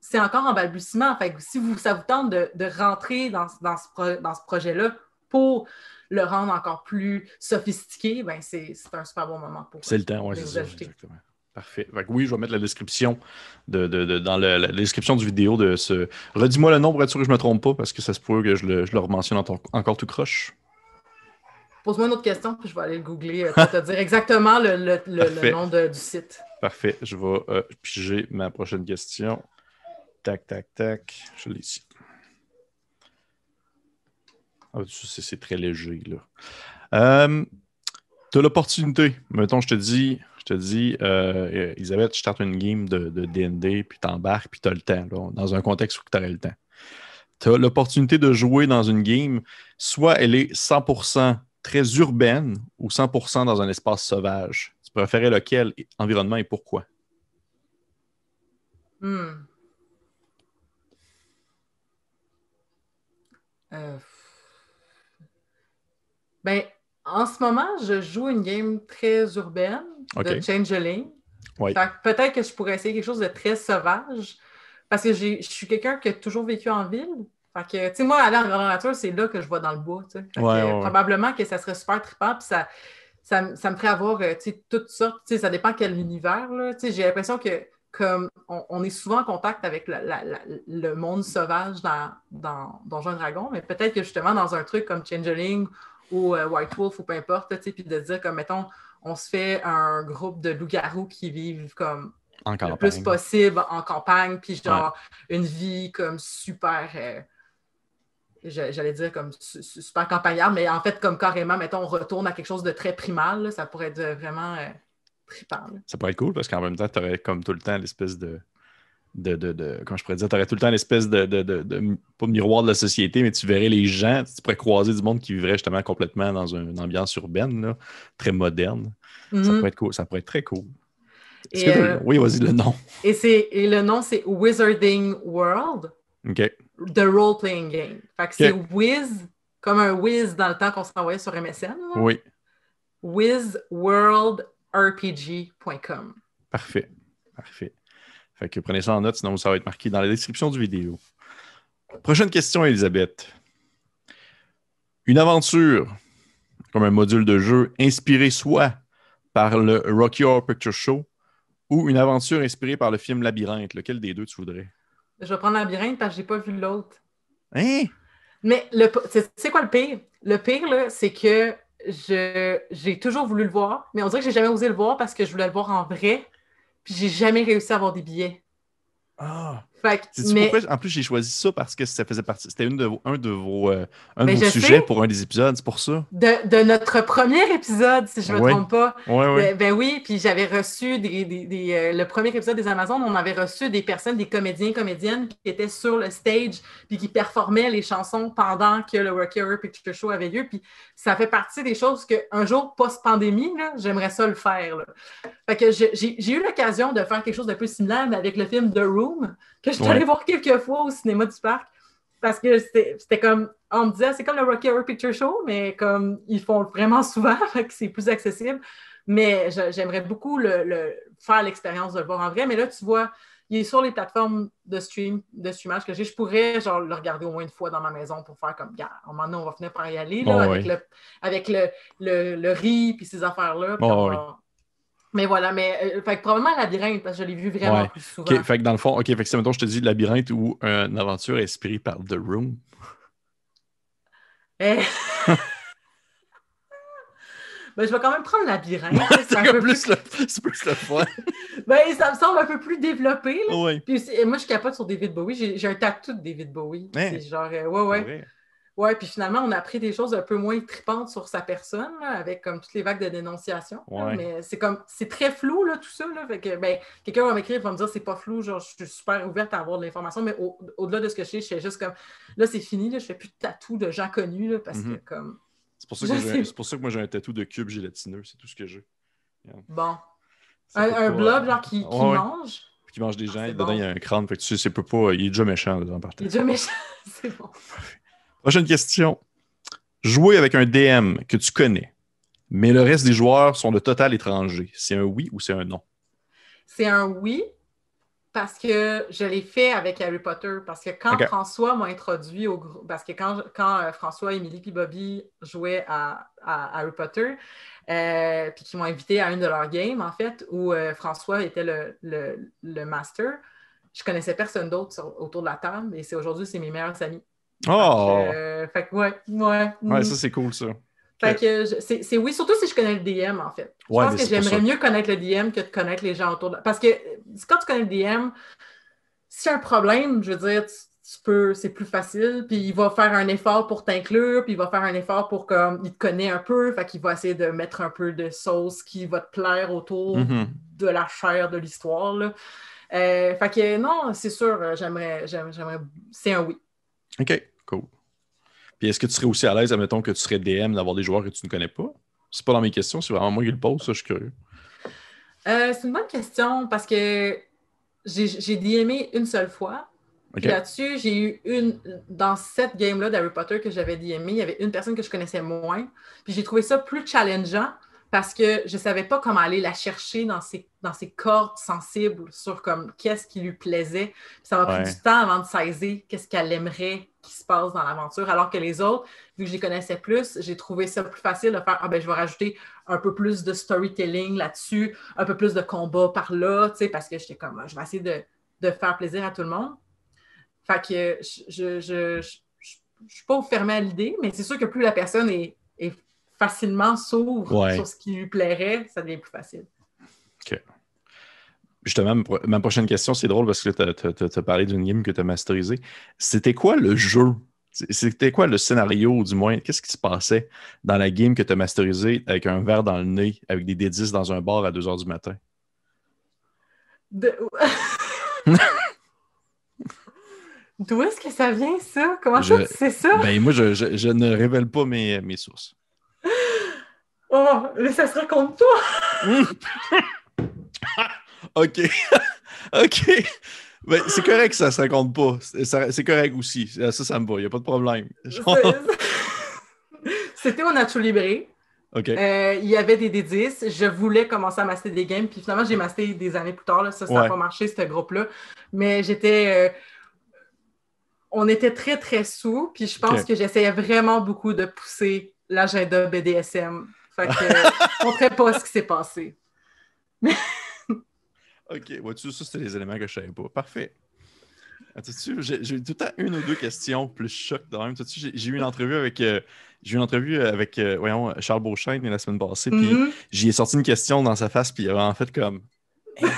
c'est encore en balbutiement. Fait si vous, ça vous tente de, rentrer dans, ce, projet-là pour le rendre encore plus sophistiqué, ben c'est un super bon moment pour C'est le temps, oui, c'est ça. Exactement. Parfait. oui, je vais mettre la description de, dans la, description du vidéo de ce. Redis-moi le nom pour être sûr que je ne me trompe pas, parce que ça se pourrait que je le, je mentionne encore tout croche. Pose-moi une autre question, puis je vais aller le googler euh, pour te dire exactement le, nom du site. Parfait. Je vais euh, piger ma prochaine question. Tac, tac, tac. Je l'ai ici. Ah, c'est très léger, là. Euh, tu as l'opportunité. Mettons, je te dis, je te dis, euh, Elisabeth, je starte une game de DND, puis t'embarques, puis tu as le temps, dans un contexte où tu aurais le temps. Tu as l'opportunité de jouer dans une game, soit elle est 100% très urbaine ou 100% dans un espace sauvage. Tu préférais lequel environnement et pourquoi? Hmm. Euh, ben, en ce moment, je joue une game très urbaine de Changeling. Peut-être que je pourrais essayer quelque chose de très sauvage parce que je suis quelqu'un qui a toujours vécu en ville. Fait que, moi, aller en grande nature, c'est là que je vois dans le bois. Probablement que ça serait super trippant, puis ça, ça, me ferait avoir euh, toutes sortes. Ça dépend quel univers. J'ai l'impression que comme on, est souvent en contact avec le monde sauvage dans, dans Donjon Dragon, mais peut-être que justement dans un truc comme Changeling ou euh, White Wolf ou peu importe, puis de dire comme mettons, on se fait un groupe de loups-garous qui vivent comme le plus possible en campagne, puis genre une vie comme super. Euh, j'allais dire comme super campagnard, mais en fait, comme carrément, mettons, on retourne à quelque chose de très primal, ça pourrait être vraiment euh, ça pourrait être cool parce qu'en même temps, tu aurais comme tout le temps l'espèce de, de, de, Comment je pourrais dire Tu aurais tout le temps l'espèce de, de, Pas miroir de la société, mais tu verrais les gens, tu pourrais croiser du monde qui vivrait justement complètement dans une ambiance urbaine, très moderne. Ça mm-hmm. pourrait être cool. Ça pourrait être très cool. Euh, oui, vas-y, le nom. Et, et le nom, c'est Wizarding World. OK. The Role-Playing Game. Fait que c'est Wiz, comme un Wiz dans le temps qu'on s'envoyait sur MSN. Oui. wizworldrpg.com. Parfait. Parfait. Fait que prenez ça en note, sinon ça va être marqué dans la description du vidéo. Prochaine question, Elisabeth. Une aventure, comme un module de jeu, inspiré soit par le Rocky Horror Picture Show ou une aventure inspirée par le film Labyrinthe. Lequel des deux tu voudrais? Je vais prendre Labyrinthe parce que j'ai pas vu l'autre. Hein? Mais c'est quoi le pire? Le pire, c'est que j'ai toujours voulu le voir, mais on dirait que j'ai jamais osé le voir parce que je voulais le voir en vrai, puis j'ai jamais réussi à avoir des billets. Ah! En plus, j'ai choisi ça parce que ça faisait partie. C'était un de vos, euh, un de ben, sujets pour un des épisodes, c'est pour ça. De, notre premier épisode, si je ne me trompe pas. Ouais, ben, ben, oui, puis j'avais reçu des, euh, le premier épisode des Amazones, on avait reçu des personnes, des comédiens, comédiennes qui étaient sur le stage puis qui performaient les chansons pendant que le Rocky Horror Picture Show avait lieu. Puis ça fait partie des choses qu'un jour, post-pandémie, j'aimerais ça le faire. Fait que j'ai eu l'occasion de faire quelque chose de plus similaire, mais avec le film The Room que je suis allée voir quelques fois au cinéma du parc. Parce que c'était comme, on me disait, c'est comme le Rocky Horror Picture Show, mais comme ils font vraiment souvent, c'est plus accessible. Mais j'aimerais beaucoup le, faire l'expérience de le voir en vrai. Mais là, tu vois, il est sur les plateformes de stream, de streamage que j'ai. Je pourrais genre, le regarder au moins une fois dans ma maison pour faire comme, gars, un moment donné, on va finir par y aller, là, avec, le, avec le, le, riz puis ces affaires-là. Mais voilà, mais euh, fait que probablement labyrinthe, parce que je l'ai vu vraiment plus souvent. Fait que dans le fond, OK, fait que c'est mettons, je te dis labyrinthe ou une aventure inspirée par The Room. Eh. ben, je vais quand même prendre labyrinthe. c'est un peu plus, le... plus le fun. ben, ça me semble un peu plus développé. Là. Oui. Puis, moi, je capote sur David Bowie. J'ai un tatou de David Bowie. Hein? C'est genre, euh, ouais, ouais. Ouais, puis finalement, on a appris des choses un peu moins tripantes sur sa personne, avec comme toutes les vagues de dénonciation. mais c'est comme c'est très flou, là, tout ça. Là, fait que ben, quelqu'un va m'écrire, va me dire c'est pas flou, genre je suis super ouverte à avoir de l'information, mais au-delà de ce que je sais, je fais juste comme là, c'est fini, là, je fais plus de tatou de gens connus là, parce que mm-hmm. comme. C'est pour, ça que pour ça que moi j'ai un tatou de cube gélatineux, c'est tout ce que j'ai. Bon. Un, blob, genre qui, qui mange? Qui mange des ah, gens, et dedans il y a un crâne, fait que tu sais, c'est pas, il est déjà méchant dedans par Il est déjà méchant, c'est bon. Prochaine question. Jouer avec un DM que tu connais, mais le reste des joueurs sont de total étrangers. C'est un oui ou c'est un non? C'est un oui parce que je l'ai fait avec Harry Potter. Parce que quand François m'a introduit au groupe, parce que quand, quand euh, François, Émilie et Bobby jouaient à, Harry Potter, euh, puis qu'ils m'ont invité à une de leurs games, en fait, où euh, François était le, le, master, je connaissais personne d'autre autour de la table et c'est aujourd'hui, c'est mes meilleurs amis. Oh! fait que, ouais, ouais. Ouais, ça, c'est cool, ça. Fait que c'est oui, surtout si je connais le DM, en fait. Je pense que j'aimerais mieux connaître le DM que de connaître les gens autour de. Parce que quand tu connais le DM, si un problème, je veux dire, tu, peux, c'est plus facile, puis il va faire un effort pour t'inclure, puis il va faire un effort pour comme il te connaît un peu, fait qu'il va essayer de mettre un peu de sauce qui va te plaire autour mm-hmm. de la chair de l'histoire. Euh, fait que non, c'est sûr, euh, j'aimerais, j'aimerais, c'est un oui. OK. Puis est-ce que tu serais aussi à l'aise, admettons, que tu serais DM d'avoir des joueurs que tu ne connais pas? C'est pas dans mes questions, c'est vraiment moi qui le pose, ça, je suis curieux. Euh, c'est une bonne question parce que j'ai DMé une seule fois. Là-dessus, j'ai eu une. Dans cette game-là d'Harry Potter que j'avais DMé, il y avait une personne que je connaissais moins. Puis j'ai trouvé ça plus challengeant parce que je ne savais pas comment aller la chercher dans ses, dans ses cordes sensibles sur comme qu'est-ce qui lui plaisait. ça m'a pris du temps avant de saisir qu'est-ce qu'elle aimerait qui se passe dans l'aventure. Alors que les autres, vu que je les connaissais plus, j'ai trouvé ça plus facile de faire Ah ben je vais rajouter un peu plus de storytelling là-dessus, un peu plus de combat par là, tu sais, parce que j'étais comme je vais essayer de, faire plaisir à tout le monde. Fait que je, je, suis pas fermée à l'idée, mais c'est sûr que plus la personne est facilement s'ouvre sur ce qui lui plairait, ça devient plus facile. OK. Justement, ma prochaine question, c'est drôle parce que tu as, parlé d'une game que tu as masterisée. C'était quoi le jeu? C'était quoi le scénario, du moins? Qu'est-ce qui se passait dans la game que tu as masterisée avec un verre dans le nez, avec des D10 dans un bar à 2 h du matin? D'où est-ce que ça vient, ça? Comment ça, tu sais ça? Ben, moi, je, je, ne révèle pas mes, mes sources. Oh, mais ça se raconte pas! OK. OK. Ben, c'est correct que ça se raconte pas. C'est correct aussi. Ça, ça me va. Il n'y a pas de problème. C'était au Nacho Libre. OK. Euh, il y avait des D10. Je voulais commencer à master des games. Puis finalement, j'ai master des années plus tard. Là. Ça, ça n'a Ouais. pas marché, ce groupe-là. Mais j'étais. euh, On était très, très sous. Puis je pense que j'essayais vraiment beaucoup de pousser l'agenda BDSM. Fait que, euh, je ne pas ce qui s'est passé. OK, vois-tu, ça, c'était les éléments que je savais pas. Parfait. J'ai tout le temps une ou deux questions plus choc de même. J'ai eu une entrevue avec, euh, j'ai eu une entrevue avec euh, voyons, Charles Beauchesne la semaine passée, puis Mhm. j'y ai sorti une question dans sa face, puis il a en fait comme Hey,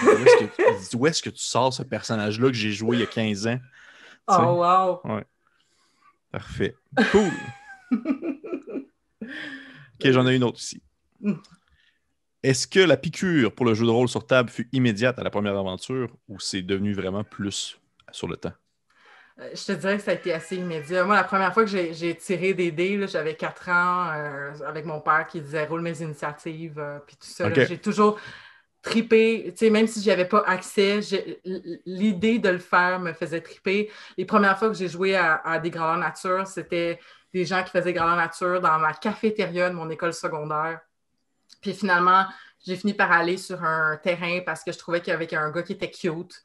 d'où est-ce que, tu sors ce personnage-là que j'ai joué il y a 15 ans? Oh, wow! Parfait. Cool. OK, j'en ai une autre ici. Mm. Est-ce que la piqûre pour le jeu de rôle sur table fut immédiate à la première aventure ou c'est devenu vraiment plus sur le temps? Euh, Je te dirais que ça a été assez immédiat. Moi, la première fois que j'ai tiré des dés, j'avais 4 ans euh, avec mon père qui disait roule mes initiatives, euh, puis tout ça. J'ai toujours tripé, tu sais, même si je avais pas accès, l'idée de le faire me faisait triper. Les premières fois que j'ai joué à, à des grandeurs nature, c'était des gens qui faisaient grandeur nature dans ma cafétéria de mon école secondaire. Puis finalement, j'ai fini par aller sur un terrain parce que je trouvais qu'il y avait un gars qui était cute.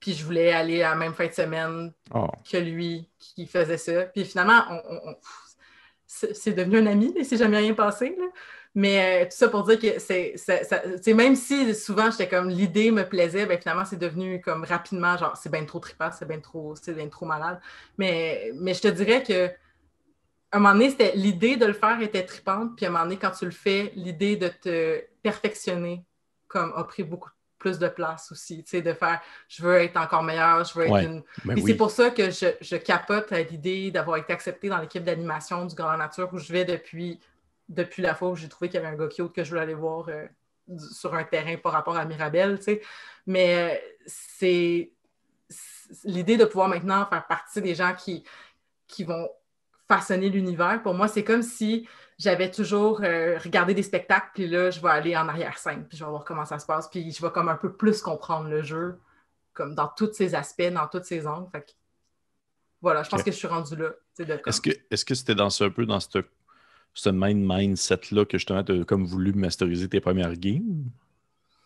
Puis je voulais aller à la même fin de semaine Oh, que lui qui faisait ça. Puis finalement, on, on- on- c'est devenu un ami, mais c'est jamais rien passé. là. Mais euh, tout ça pour dire que c'est, même si souvent j'étais comme l'idée me plaisait, ben finalement c'est devenu comme rapidement genre c'est bien trop trippant, c'est bien trop, c'est bien trop malade. Mais, mais je te dirais que un moment donné, c'était l'idée de le faire était trippante, puis à un moment donné, quand tu le fais, l'idée de te perfectionner comme a pris beaucoup plus de place aussi, tu sais, de faire je veux être encore meilleur, je veux être Ouais. une, ben oui. c'est pour ça que je, je capote à l'idée d'avoir été acceptée dans l'équipe d'animation du Grand Nature où je vais depuis, depuis la fois où j'ai trouvé qu'il y avait un gars cute que je voulais aller voir euh, sur un terrain par rapport à Mirabel, tu sais. Mais euh, c'est c'est- l'idée de pouvoir maintenant faire partie des gens qui, qui vont façonner l'univers. Pour moi, c'est comme si j'avais toujours euh, regardé des spectacles, puis là, je vais aller en arrière-scène, puis je vais voir comment ça se passe, puis je vais comme un peu plus comprendre le jeu comme dans tous ses aspects, dans tous ses angles. Fait que, voilà, je pense que je suis rendue là. Est-ce que est-ce que c'était dans ce, un peu dans ce, ce même mindset-là que justement tu as comme voulu masteriser tes premières games?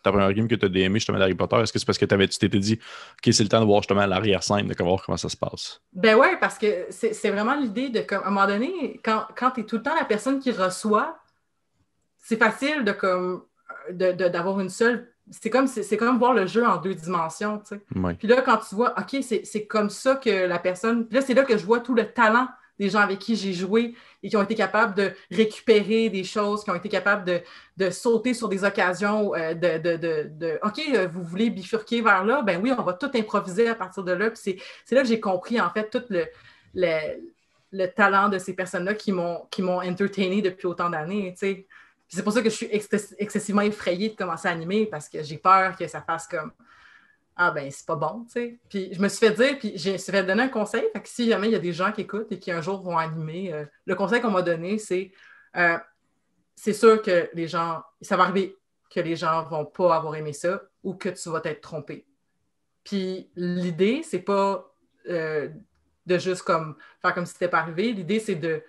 Ta première game que tu as aimé justement d'Harry Potter, est-ce que c'est parce que t'avais- tu t'étais dit OK, c'est le temps de voir justement l'arrière-scène, de voir comment ça se passe? Ben ouais, parce que c'est c'est vraiment l'idée de, comme, à un moment donné, quand, quand tu es tout le temps la personne qui reçoit, c'est facile de comme de- de- d'avoir une seule. C'est comme, c'est comme voir le jeu en deux dimensions, tu sais. Ouais. Puis là, quand tu vois, OK, c'est c'est comme ça que la personne. Puis là, c'est là que je vois tout le talent des gens avec qui j'ai joué et qui ont été capables de récupérer des choses, qui ont été capables de, de sauter sur des occasions, euh, de, de, de, OK, euh, vous voulez bifurquer vers là, ben oui, on va tout improviser à partir de là. Puis c'est- là que j'ai compris, en fait, tout le, le, le talent de ces personnes-là qui m'ont qui entertainé depuis autant d'années, c'est pour ça que je suis ex- excessivement effrayée de commencer à animer parce que j'ai peur que ça fasse comme ah ben c'est pas bon, tu sais. Puis je me suis fait dire, puis j'ai me suis fait donner un conseil, fait que si jamais il y a des gens qui écoutent et qui un jour vont animer, euh, le conseil qu'on m'a donné, c'est euh, c'est sûr que les gens, ça va arriver que les gens vont pas avoir aimé ça ou que tu vas t'être trompé. Puis l'idée, c'est pas euh, de juste comme faire comme si c'était pas arrivé. L'idée, c'est de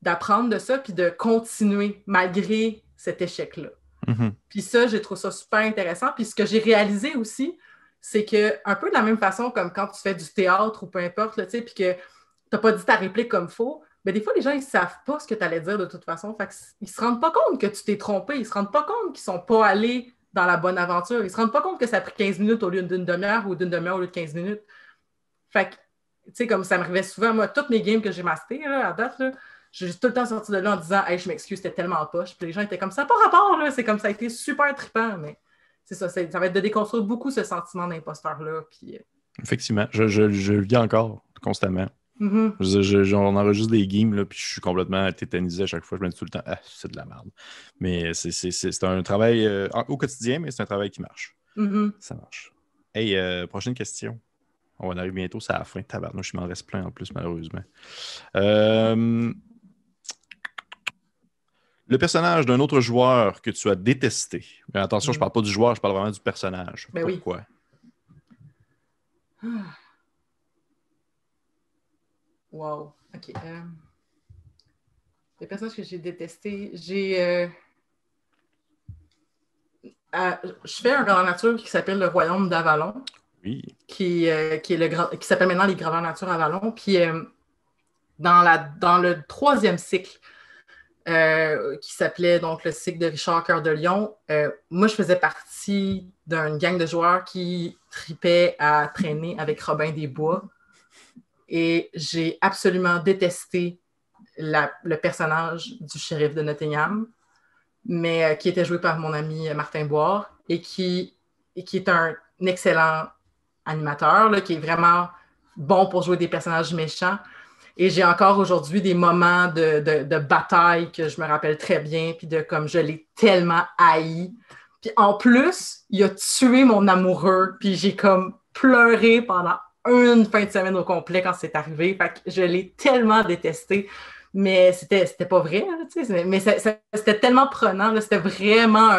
d'apprendre de ça puis de continuer malgré cet échec-là. Mhm. Puis ça, j'ai trouvé ça super intéressant. Puis ce que j'ai réalisé aussi, c'est que un peu de la même façon comme quand tu fais du théâtre ou peu importe, tu sais, puis que tu n'as pas dit ta réplique comme faux, mais des fois, les gens, ils ne savent pas ce que tu allais dire de toute façon. Fait ils ne se rendent pas compte que tu t'es trompé. Ils ne se rendent pas compte qu'ils ne sont pas allés dans la bonne aventure. Ils ne se rendent pas compte que ça a pris 15 minutes au lieu d'une demi-heure ou d'une demi-heure au lieu de 15 minutes. Fait que, tu sais, comme ça m'arrivait souvent, moi, toutes mes games que j'ai masterées là, à date, là, j'ai tout le temps sorti de là en disant Hey, je m'excuse, c'était tellement poche. Puis les gens étaient comme ça, pas rapport, là. C'est comme ça a été super trippant, mais c'est ça, ça va être de déconstruire beaucoup ce sentiment d'imposteur-là. Puis, euh, Effectivement, je, je, je le vis encore constamment. mhm. Je, je- je- on enregistre des games, là, puis je suis complètement tétanisé à chaque fois. Je me dis tout le temps, ah, c'est de la merde. Mais c'est- un travail euh, au quotidien, mais c'est un travail qui marche. Mhm. Ça marche. Hey, euh, prochaine question. On va en arriver bientôt, c'est à la fin. Tabarnouche, il m'en reste plein en plus, malheureusement. Euh, Le personnage d'un autre joueur que tu as détesté. Mais attention, je Mm. parle pas du joueur, je parle vraiment du personnage. Ben oui. Pourquoi? Wow. OK. euh. Les personnages que j'ai détestés, j'ai. Euh, je fais un grand nature qui s'appelle Le Royaume d'Avalon. Oui. Qui, euh, qui, est le grand, qui s'appelle maintenant Les Graveurs Nature Avalon. Puis dans, la, dans le troisième cycle, qui s'appelait donc le cycle de Richard Cœur de Lion, moi, je faisais partie d'une gang de joueurs qui tripait à traîner avec Robin des Bois. Et j'ai absolument détesté le personnage du shérif de Nottingham, mais euh, qui était joué par mon ami Martin Boire et qui est un excellent animateur, qui est vraiment bon pour jouer des personnages méchants. Et j'ai encore aujourd'hui des moments de, bataille que je me rappelle très bien, puis de comme je l'ai tellement haï. Puis en plus, il a tué mon amoureux, puis j'ai comme pleuré pendant une fin de semaine au complet quand c'est arrivé. Fait que je l'ai tellement détesté mais c'était, pas vrai. mais c'était tellement prenant. C'était vraiment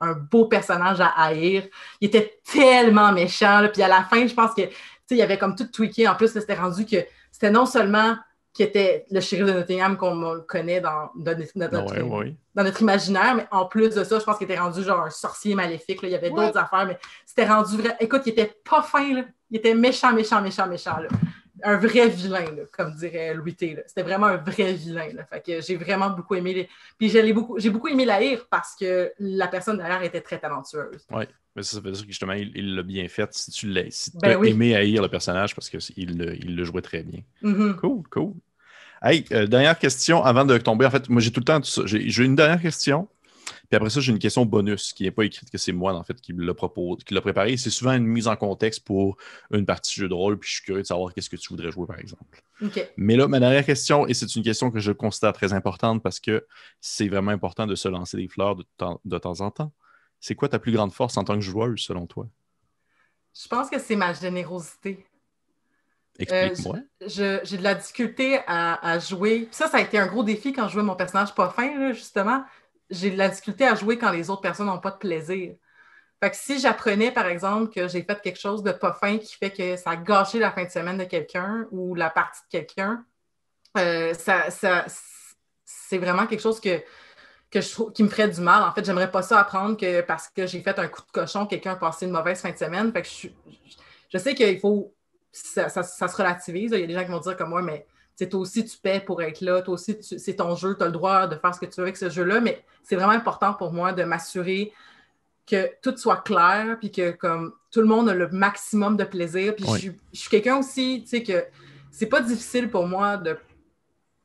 un, beau personnage à haïr. Il était tellement méchant. puis à la fin, je pense que il avait comme tout tweaké. En plus, c'était rendu que c'était non seulement qui était le shérif de Nottingham qu'on connaît dans, notre, imaginaire, mais en plus de ça, je pense qu'il était rendu genre un sorcier maléfique. Il y avait d'autres affaires, mais c'était rendu vrai. Écoute, il était pas fin, il était méchant, méchant, méchant, méchant un vrai vilain, comme dirait Louis T. C'était vraiment un vrai vilain. Fait que j'ai vraiment beaucoup aimé les... Puis j'ai beaucoup, j'ai beaucoup aimé l'haïr parce que la personne derrière était très talentueuse. Oui, mais ça, veut dire que justement, il l'a bien fait. Si tu l'as si ben as aimé haïr le personnage parce qu'il il le jouait très bien. Mm-hmm. Cool, cool. Hey, euh, dernière question avant de tomber. En fait, moi, j'ai tout le temps ça. J'ai une dernière question. Puis après ça, j'ai une question bonus qui n'est pas écrite, que c'est moi, en fait, qui l'a proposé, qui l'a préparé. C'est souvent une mise en contexte pour une partie jeu de rôle, puis je suis curieux de savoir qu'est-ce que tu voudrais jouer, par exemple. Mais là, ma dernière question, et c'est une question que je considère très importante parce que c'est vraiment important de se lancer des fleurs de, temps, de temps en temps. C'est quoi ta plus grande force en tant que joueuse, selon toi? Je pense que c'est ma générosité. Explique-moi. Euh, j'ai de la difficulté à, jouer. Ça, ça a été un gros défi quand je jouais mon personnage pas fin, justement j'ai de la difficulté à jouer quand les autres personnes n'ont pas de plaisir. Fait que si j'apprenais, par exemple, que j'ai fait quelque chose de pas fin qui fait que ça a gâché la fin de semaine de quelqu'un ou la partie de quelqu'un, euh, ça, c'est vraiment quelque chose que, que je trouve qui me ferait du mal. En fait, j'aimerais pas ça apprendre que parce que j'ai fait un coup de cochon, quelqu'un a passé une mauvaise fin de semaine. Fait que je, je sais qu'il faut. Ça, ça, se relativise. Il y a des gens qui vont dire comme moi, mais toi aussi, tu paies pour être là, toi aussi, c'est ton jeu, tu as le droit de faire ce que tu veux avec ce jeu-là, mais c'est vraiment important pour moi de m'assurer que tout soit clair, puis que comme tout le monde a le maximum de plaisir. Puis je, suis quelqu'un aussi, tu sais, que c'est pas difficile pour moi de,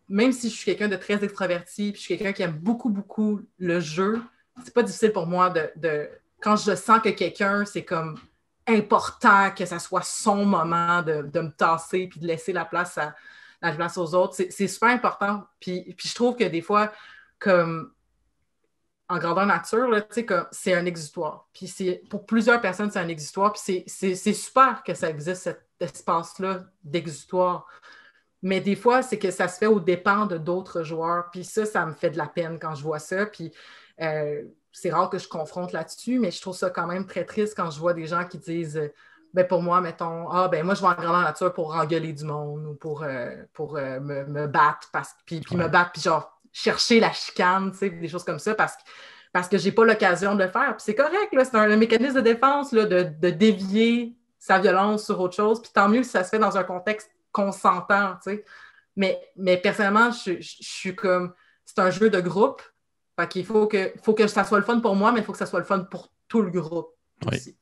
même si je suis quelqu'un de très extraverti, puis je suis quelqu'un qui aime beaucoup, beaucoup le jeu, c'est pas difficile pour moi de, de quand je sens que quelqu'un, c'est comme important que ça soit son moment de, de me tasser puis de laisser la place à, la place aux autres. C'est super important. Puis, puis je trouve que des fois, comme en grandeur nature, c'est un exutoire. Puis pour plusieurs personnes, c'est un exutoire. Puis c'est super que ça existe, cet espace-là d'exutoire. Mais des fois, c'est que ça se fait au dépens de d'autres joueurs. Puis ça, ça me fait de la peine quand je vois ça. Puis euh, c'est rare que je confronte là-dessus, mais je trouve ça quand même très triste quand je vois des gens qui disent ben pour moi, mettons, ah ben moi je vais en grandeur nature pour engueuler du monde ou pour, euh, pour euh, me, battre, parce, puis, puis me battre, puis genre chercher la chicane, tu sais, des choses comme ça, parce, parce que j'ai pas l'occasion de le faire. Puis c'est correct, c'est un, mécanisme de défense là, de, de, dévier sa violence sur autre chose. Puis tant mieux si ça se fait dans un contexte consentant, tu sais. Mais, mais personnellement, je, suis comme, c'est un jeu de groupe. Fait qu'il faut que, faut que ça soit le fun pour moi, mais il faut que ça soit le fun pour tout le groupe aussi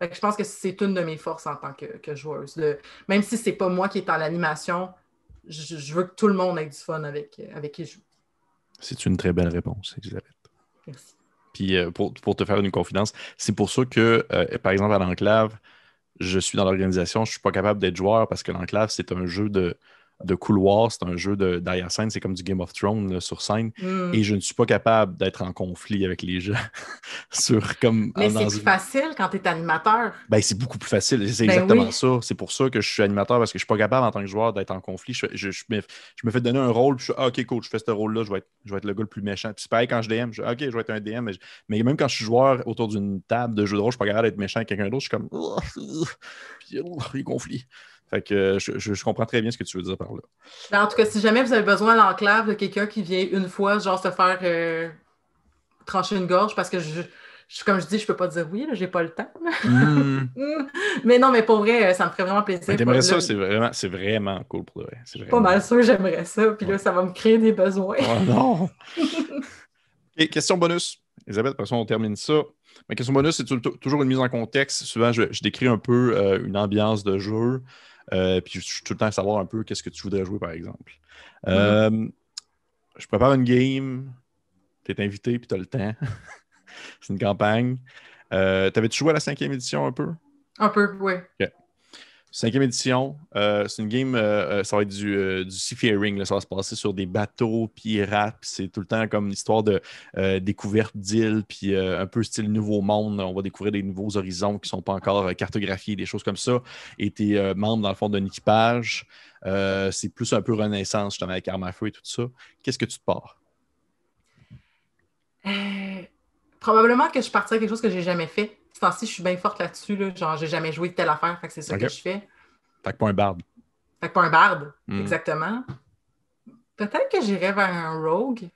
je pense que c'est une de mes forces en tant que, joueuse. même si c'est pas moi qui est en l'animation, je, veux que tout le monde ait du fun avec, avec qui je joue. C'est une très belle réponse, Elisabeth. Merci. Puis euh, pour, te faire une confidence, c'est pour ça que, euh, par exemple, à l'enclave, je suis dans l'organisation, je ne suis pas capable d'être joueur parce que l'enclave, c'est un jeu de, de couloir, c'est un jeu d'arrière-scène, c'est comme du Game of Thrones sur scène. Hmm. Et je ne suis pas capable d'être en conflit avec les gens. sur, comme, Mais c'est plus facile quand tu es animateur. Ben, c'est beaucoup plus facile. C'est ben exactement ça. C'est pour ça que je suis animateur parce que je ne suis pas capable en tant que joueur d'être en conflit. Je, je, me, fais donner un rôle, puis je suis ah, OK, coach, je fais ce rôle-là, je, vais être, je vais être le gars le plus méchant. Puis c'est pareil quand je DM, je OK, je vais être un DM. Mais, même quand je suis joueur autour d'une table de jeu de rôle, je ne suis pas capable d'être méchant avec quelqu'un d'autre. Je suis comme puis, oh, il conflit. Fait que je, comprends très bien ce que tu veux dire par là. Ben, en tout cas, si jamais vous avez besoin à l'enclave de quelqu'un qui vient une fois, genre se faire euh, trancher une gorge, parce que je, comme je dis, je peux pas dire oui, j'ai pas le temps. Hmm. mais non, mais pour vrai, ça me ferait vraiment plaisir. T'aimerais ça, c'est vraiment, c'est vraiment cool pour vrai. Pas mal sûr, j'aimerais ça. Puis là, ça va me créer des besoins. oh non! question bonus. Elisabeth, de toute façon, on termine ça. Ma question bonus, c'est toujours une mise en contexte. Souvent, je, décris un peu euh, une ambiance de jeu. Euh, puis je suis tout le temps à savoir un peu qu'est-ce que tu voudrais jouer, par exemple. Euh, je prépare une game. Tu es invité, puis tu as le temps. c'est une campagne. T'avais-tu joué à la cinquième édition un peu? Un peu, oui. Cinquième édition, euh, c'est une game, euh, euh, ça va être du, du seafaring, ça va se passer sur des bateaux pirates, c'est tout le temps comme une histoire de découverte d'îles, puis un peu style Nouveau Monde, on va découvrir des nouveaux horizons qui ne sont pas encore cartographiés, des choses comme ça, et tu es membre dans le fond d'un équipage, c'est plus un peu Renaissance, justement, avec armes à feu et tout ça. Qu'est-ce que tu te pars? probablement que je partirais quelque chose que j'ai jamais fait je suis bien forte là-dessus. Là. Genre, j'ai jamais joué de telle affaire, fait que c'est ça que je fais. Fait que pas un barde. Fait que pas un barde, hmm. exactement. Peut-être que j'irais vers un rogue.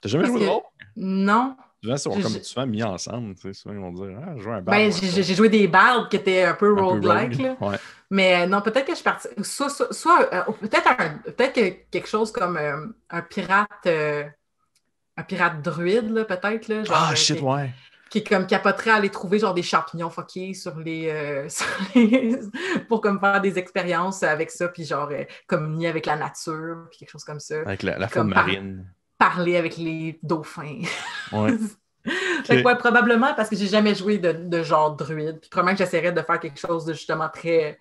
T'as jamais joué de rogue? Non. Souvent, ils sont comme souvent mis ensemble. Tu sais, souvent, ils vont dire Ah, joue un barde. Ben, j'ai joué des bardes qui étaient un peu roguelike. Ouais. Mais euh, non, peut-être que je suis partie. Soit, soit, euh, peut-être peut que quelque chose comme euh, un pirate. un pirate druide, peut-être. Ah, shit, ouais qui est comme capoterait à aller trouver genre des champignons fuckés sur les, euh, pour comme faire des expériences avec ça puis genre euh, communier avec la nature puis quelque chose comme ça. Avec la, faune marine. parler avec les dauphins. Ouais. probablement parce que j'ai jamais joué de, genre druide puis probablement que j'essaierais de faire quelque chose de justement très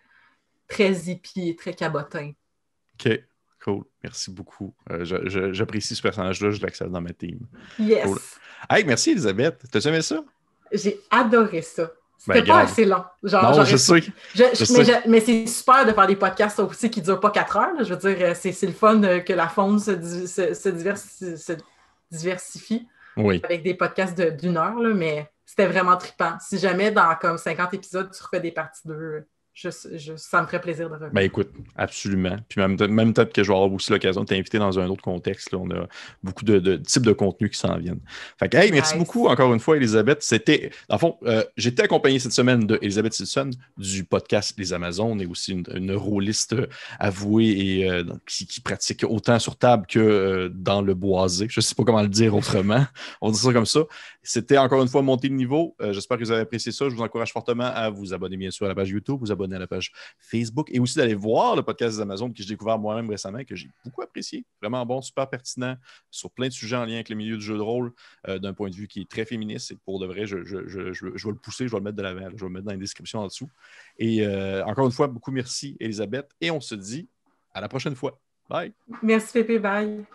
très hippie très cabotin. Ok Cool. Merci beaucoup. Euh, j'apprécie ce personnage-là. Je l'accepte dans ma team. Yes. Hey, merci, Elisabeth. T'as aimé ça? J'ai adoré ça. C'était ben, pas assez long. Genre, non, je sais. mais, c'est super de faire des podcasts aussi qui ne durent pas quatre heures. Je veux dire, euh, c'est le fun euh, que la faune se, se, diversifie oui. avec des podcasts d'une heure, mais c'était vraiment trippant. Si jamais dans comme 50 épisodes, tu refais des parties de je, ça me ferait plaisir de revenir. Ben écoute, absolument. Puis même, même peut-être que je vais avoir aussi l'occasion de t'inviter dans un autre contexte. On a beaucoup de, types de contenus qui s'en viennent. Fait que, hey, merci beaucoup encore une fois, Elisabeth. C'était, en fond, euh, j'étais accompagné cette semaine d'Elisabeth Silson du podcast Les Amazones et aussi une, rôliste avouée et euh, qui, pratique autant sur table que euh, dans le boisé. Je ne sais pas comment le dire autrement. On dit ça comme ça. C'était encore une fois monter le niveau. J'espère que vous avez apprécié ça. Je vous encourage fortement à vous abonner bien sûr à la page YouTube, vous abonner à la page Facebook et aussi d'aller voir le podcast des Amazones que j'ai découvert moi-même récemment que j'ai beaucoup apprécié. Vraiment bon, super pertinent sur plein de sujets en lien avec le milieu du jeu de rôle euh, d'un point de vue qui est très féministe et pour de vrai, je, vais le pousser, je vais le mettre de l'avant, je vais le mettre dans les descriptions en dessous. Et euh, encore une fois, beaucoup merci, Elisabeth, et on se dit à la prochaine fois. Bye. Merci, Pépé. Bye.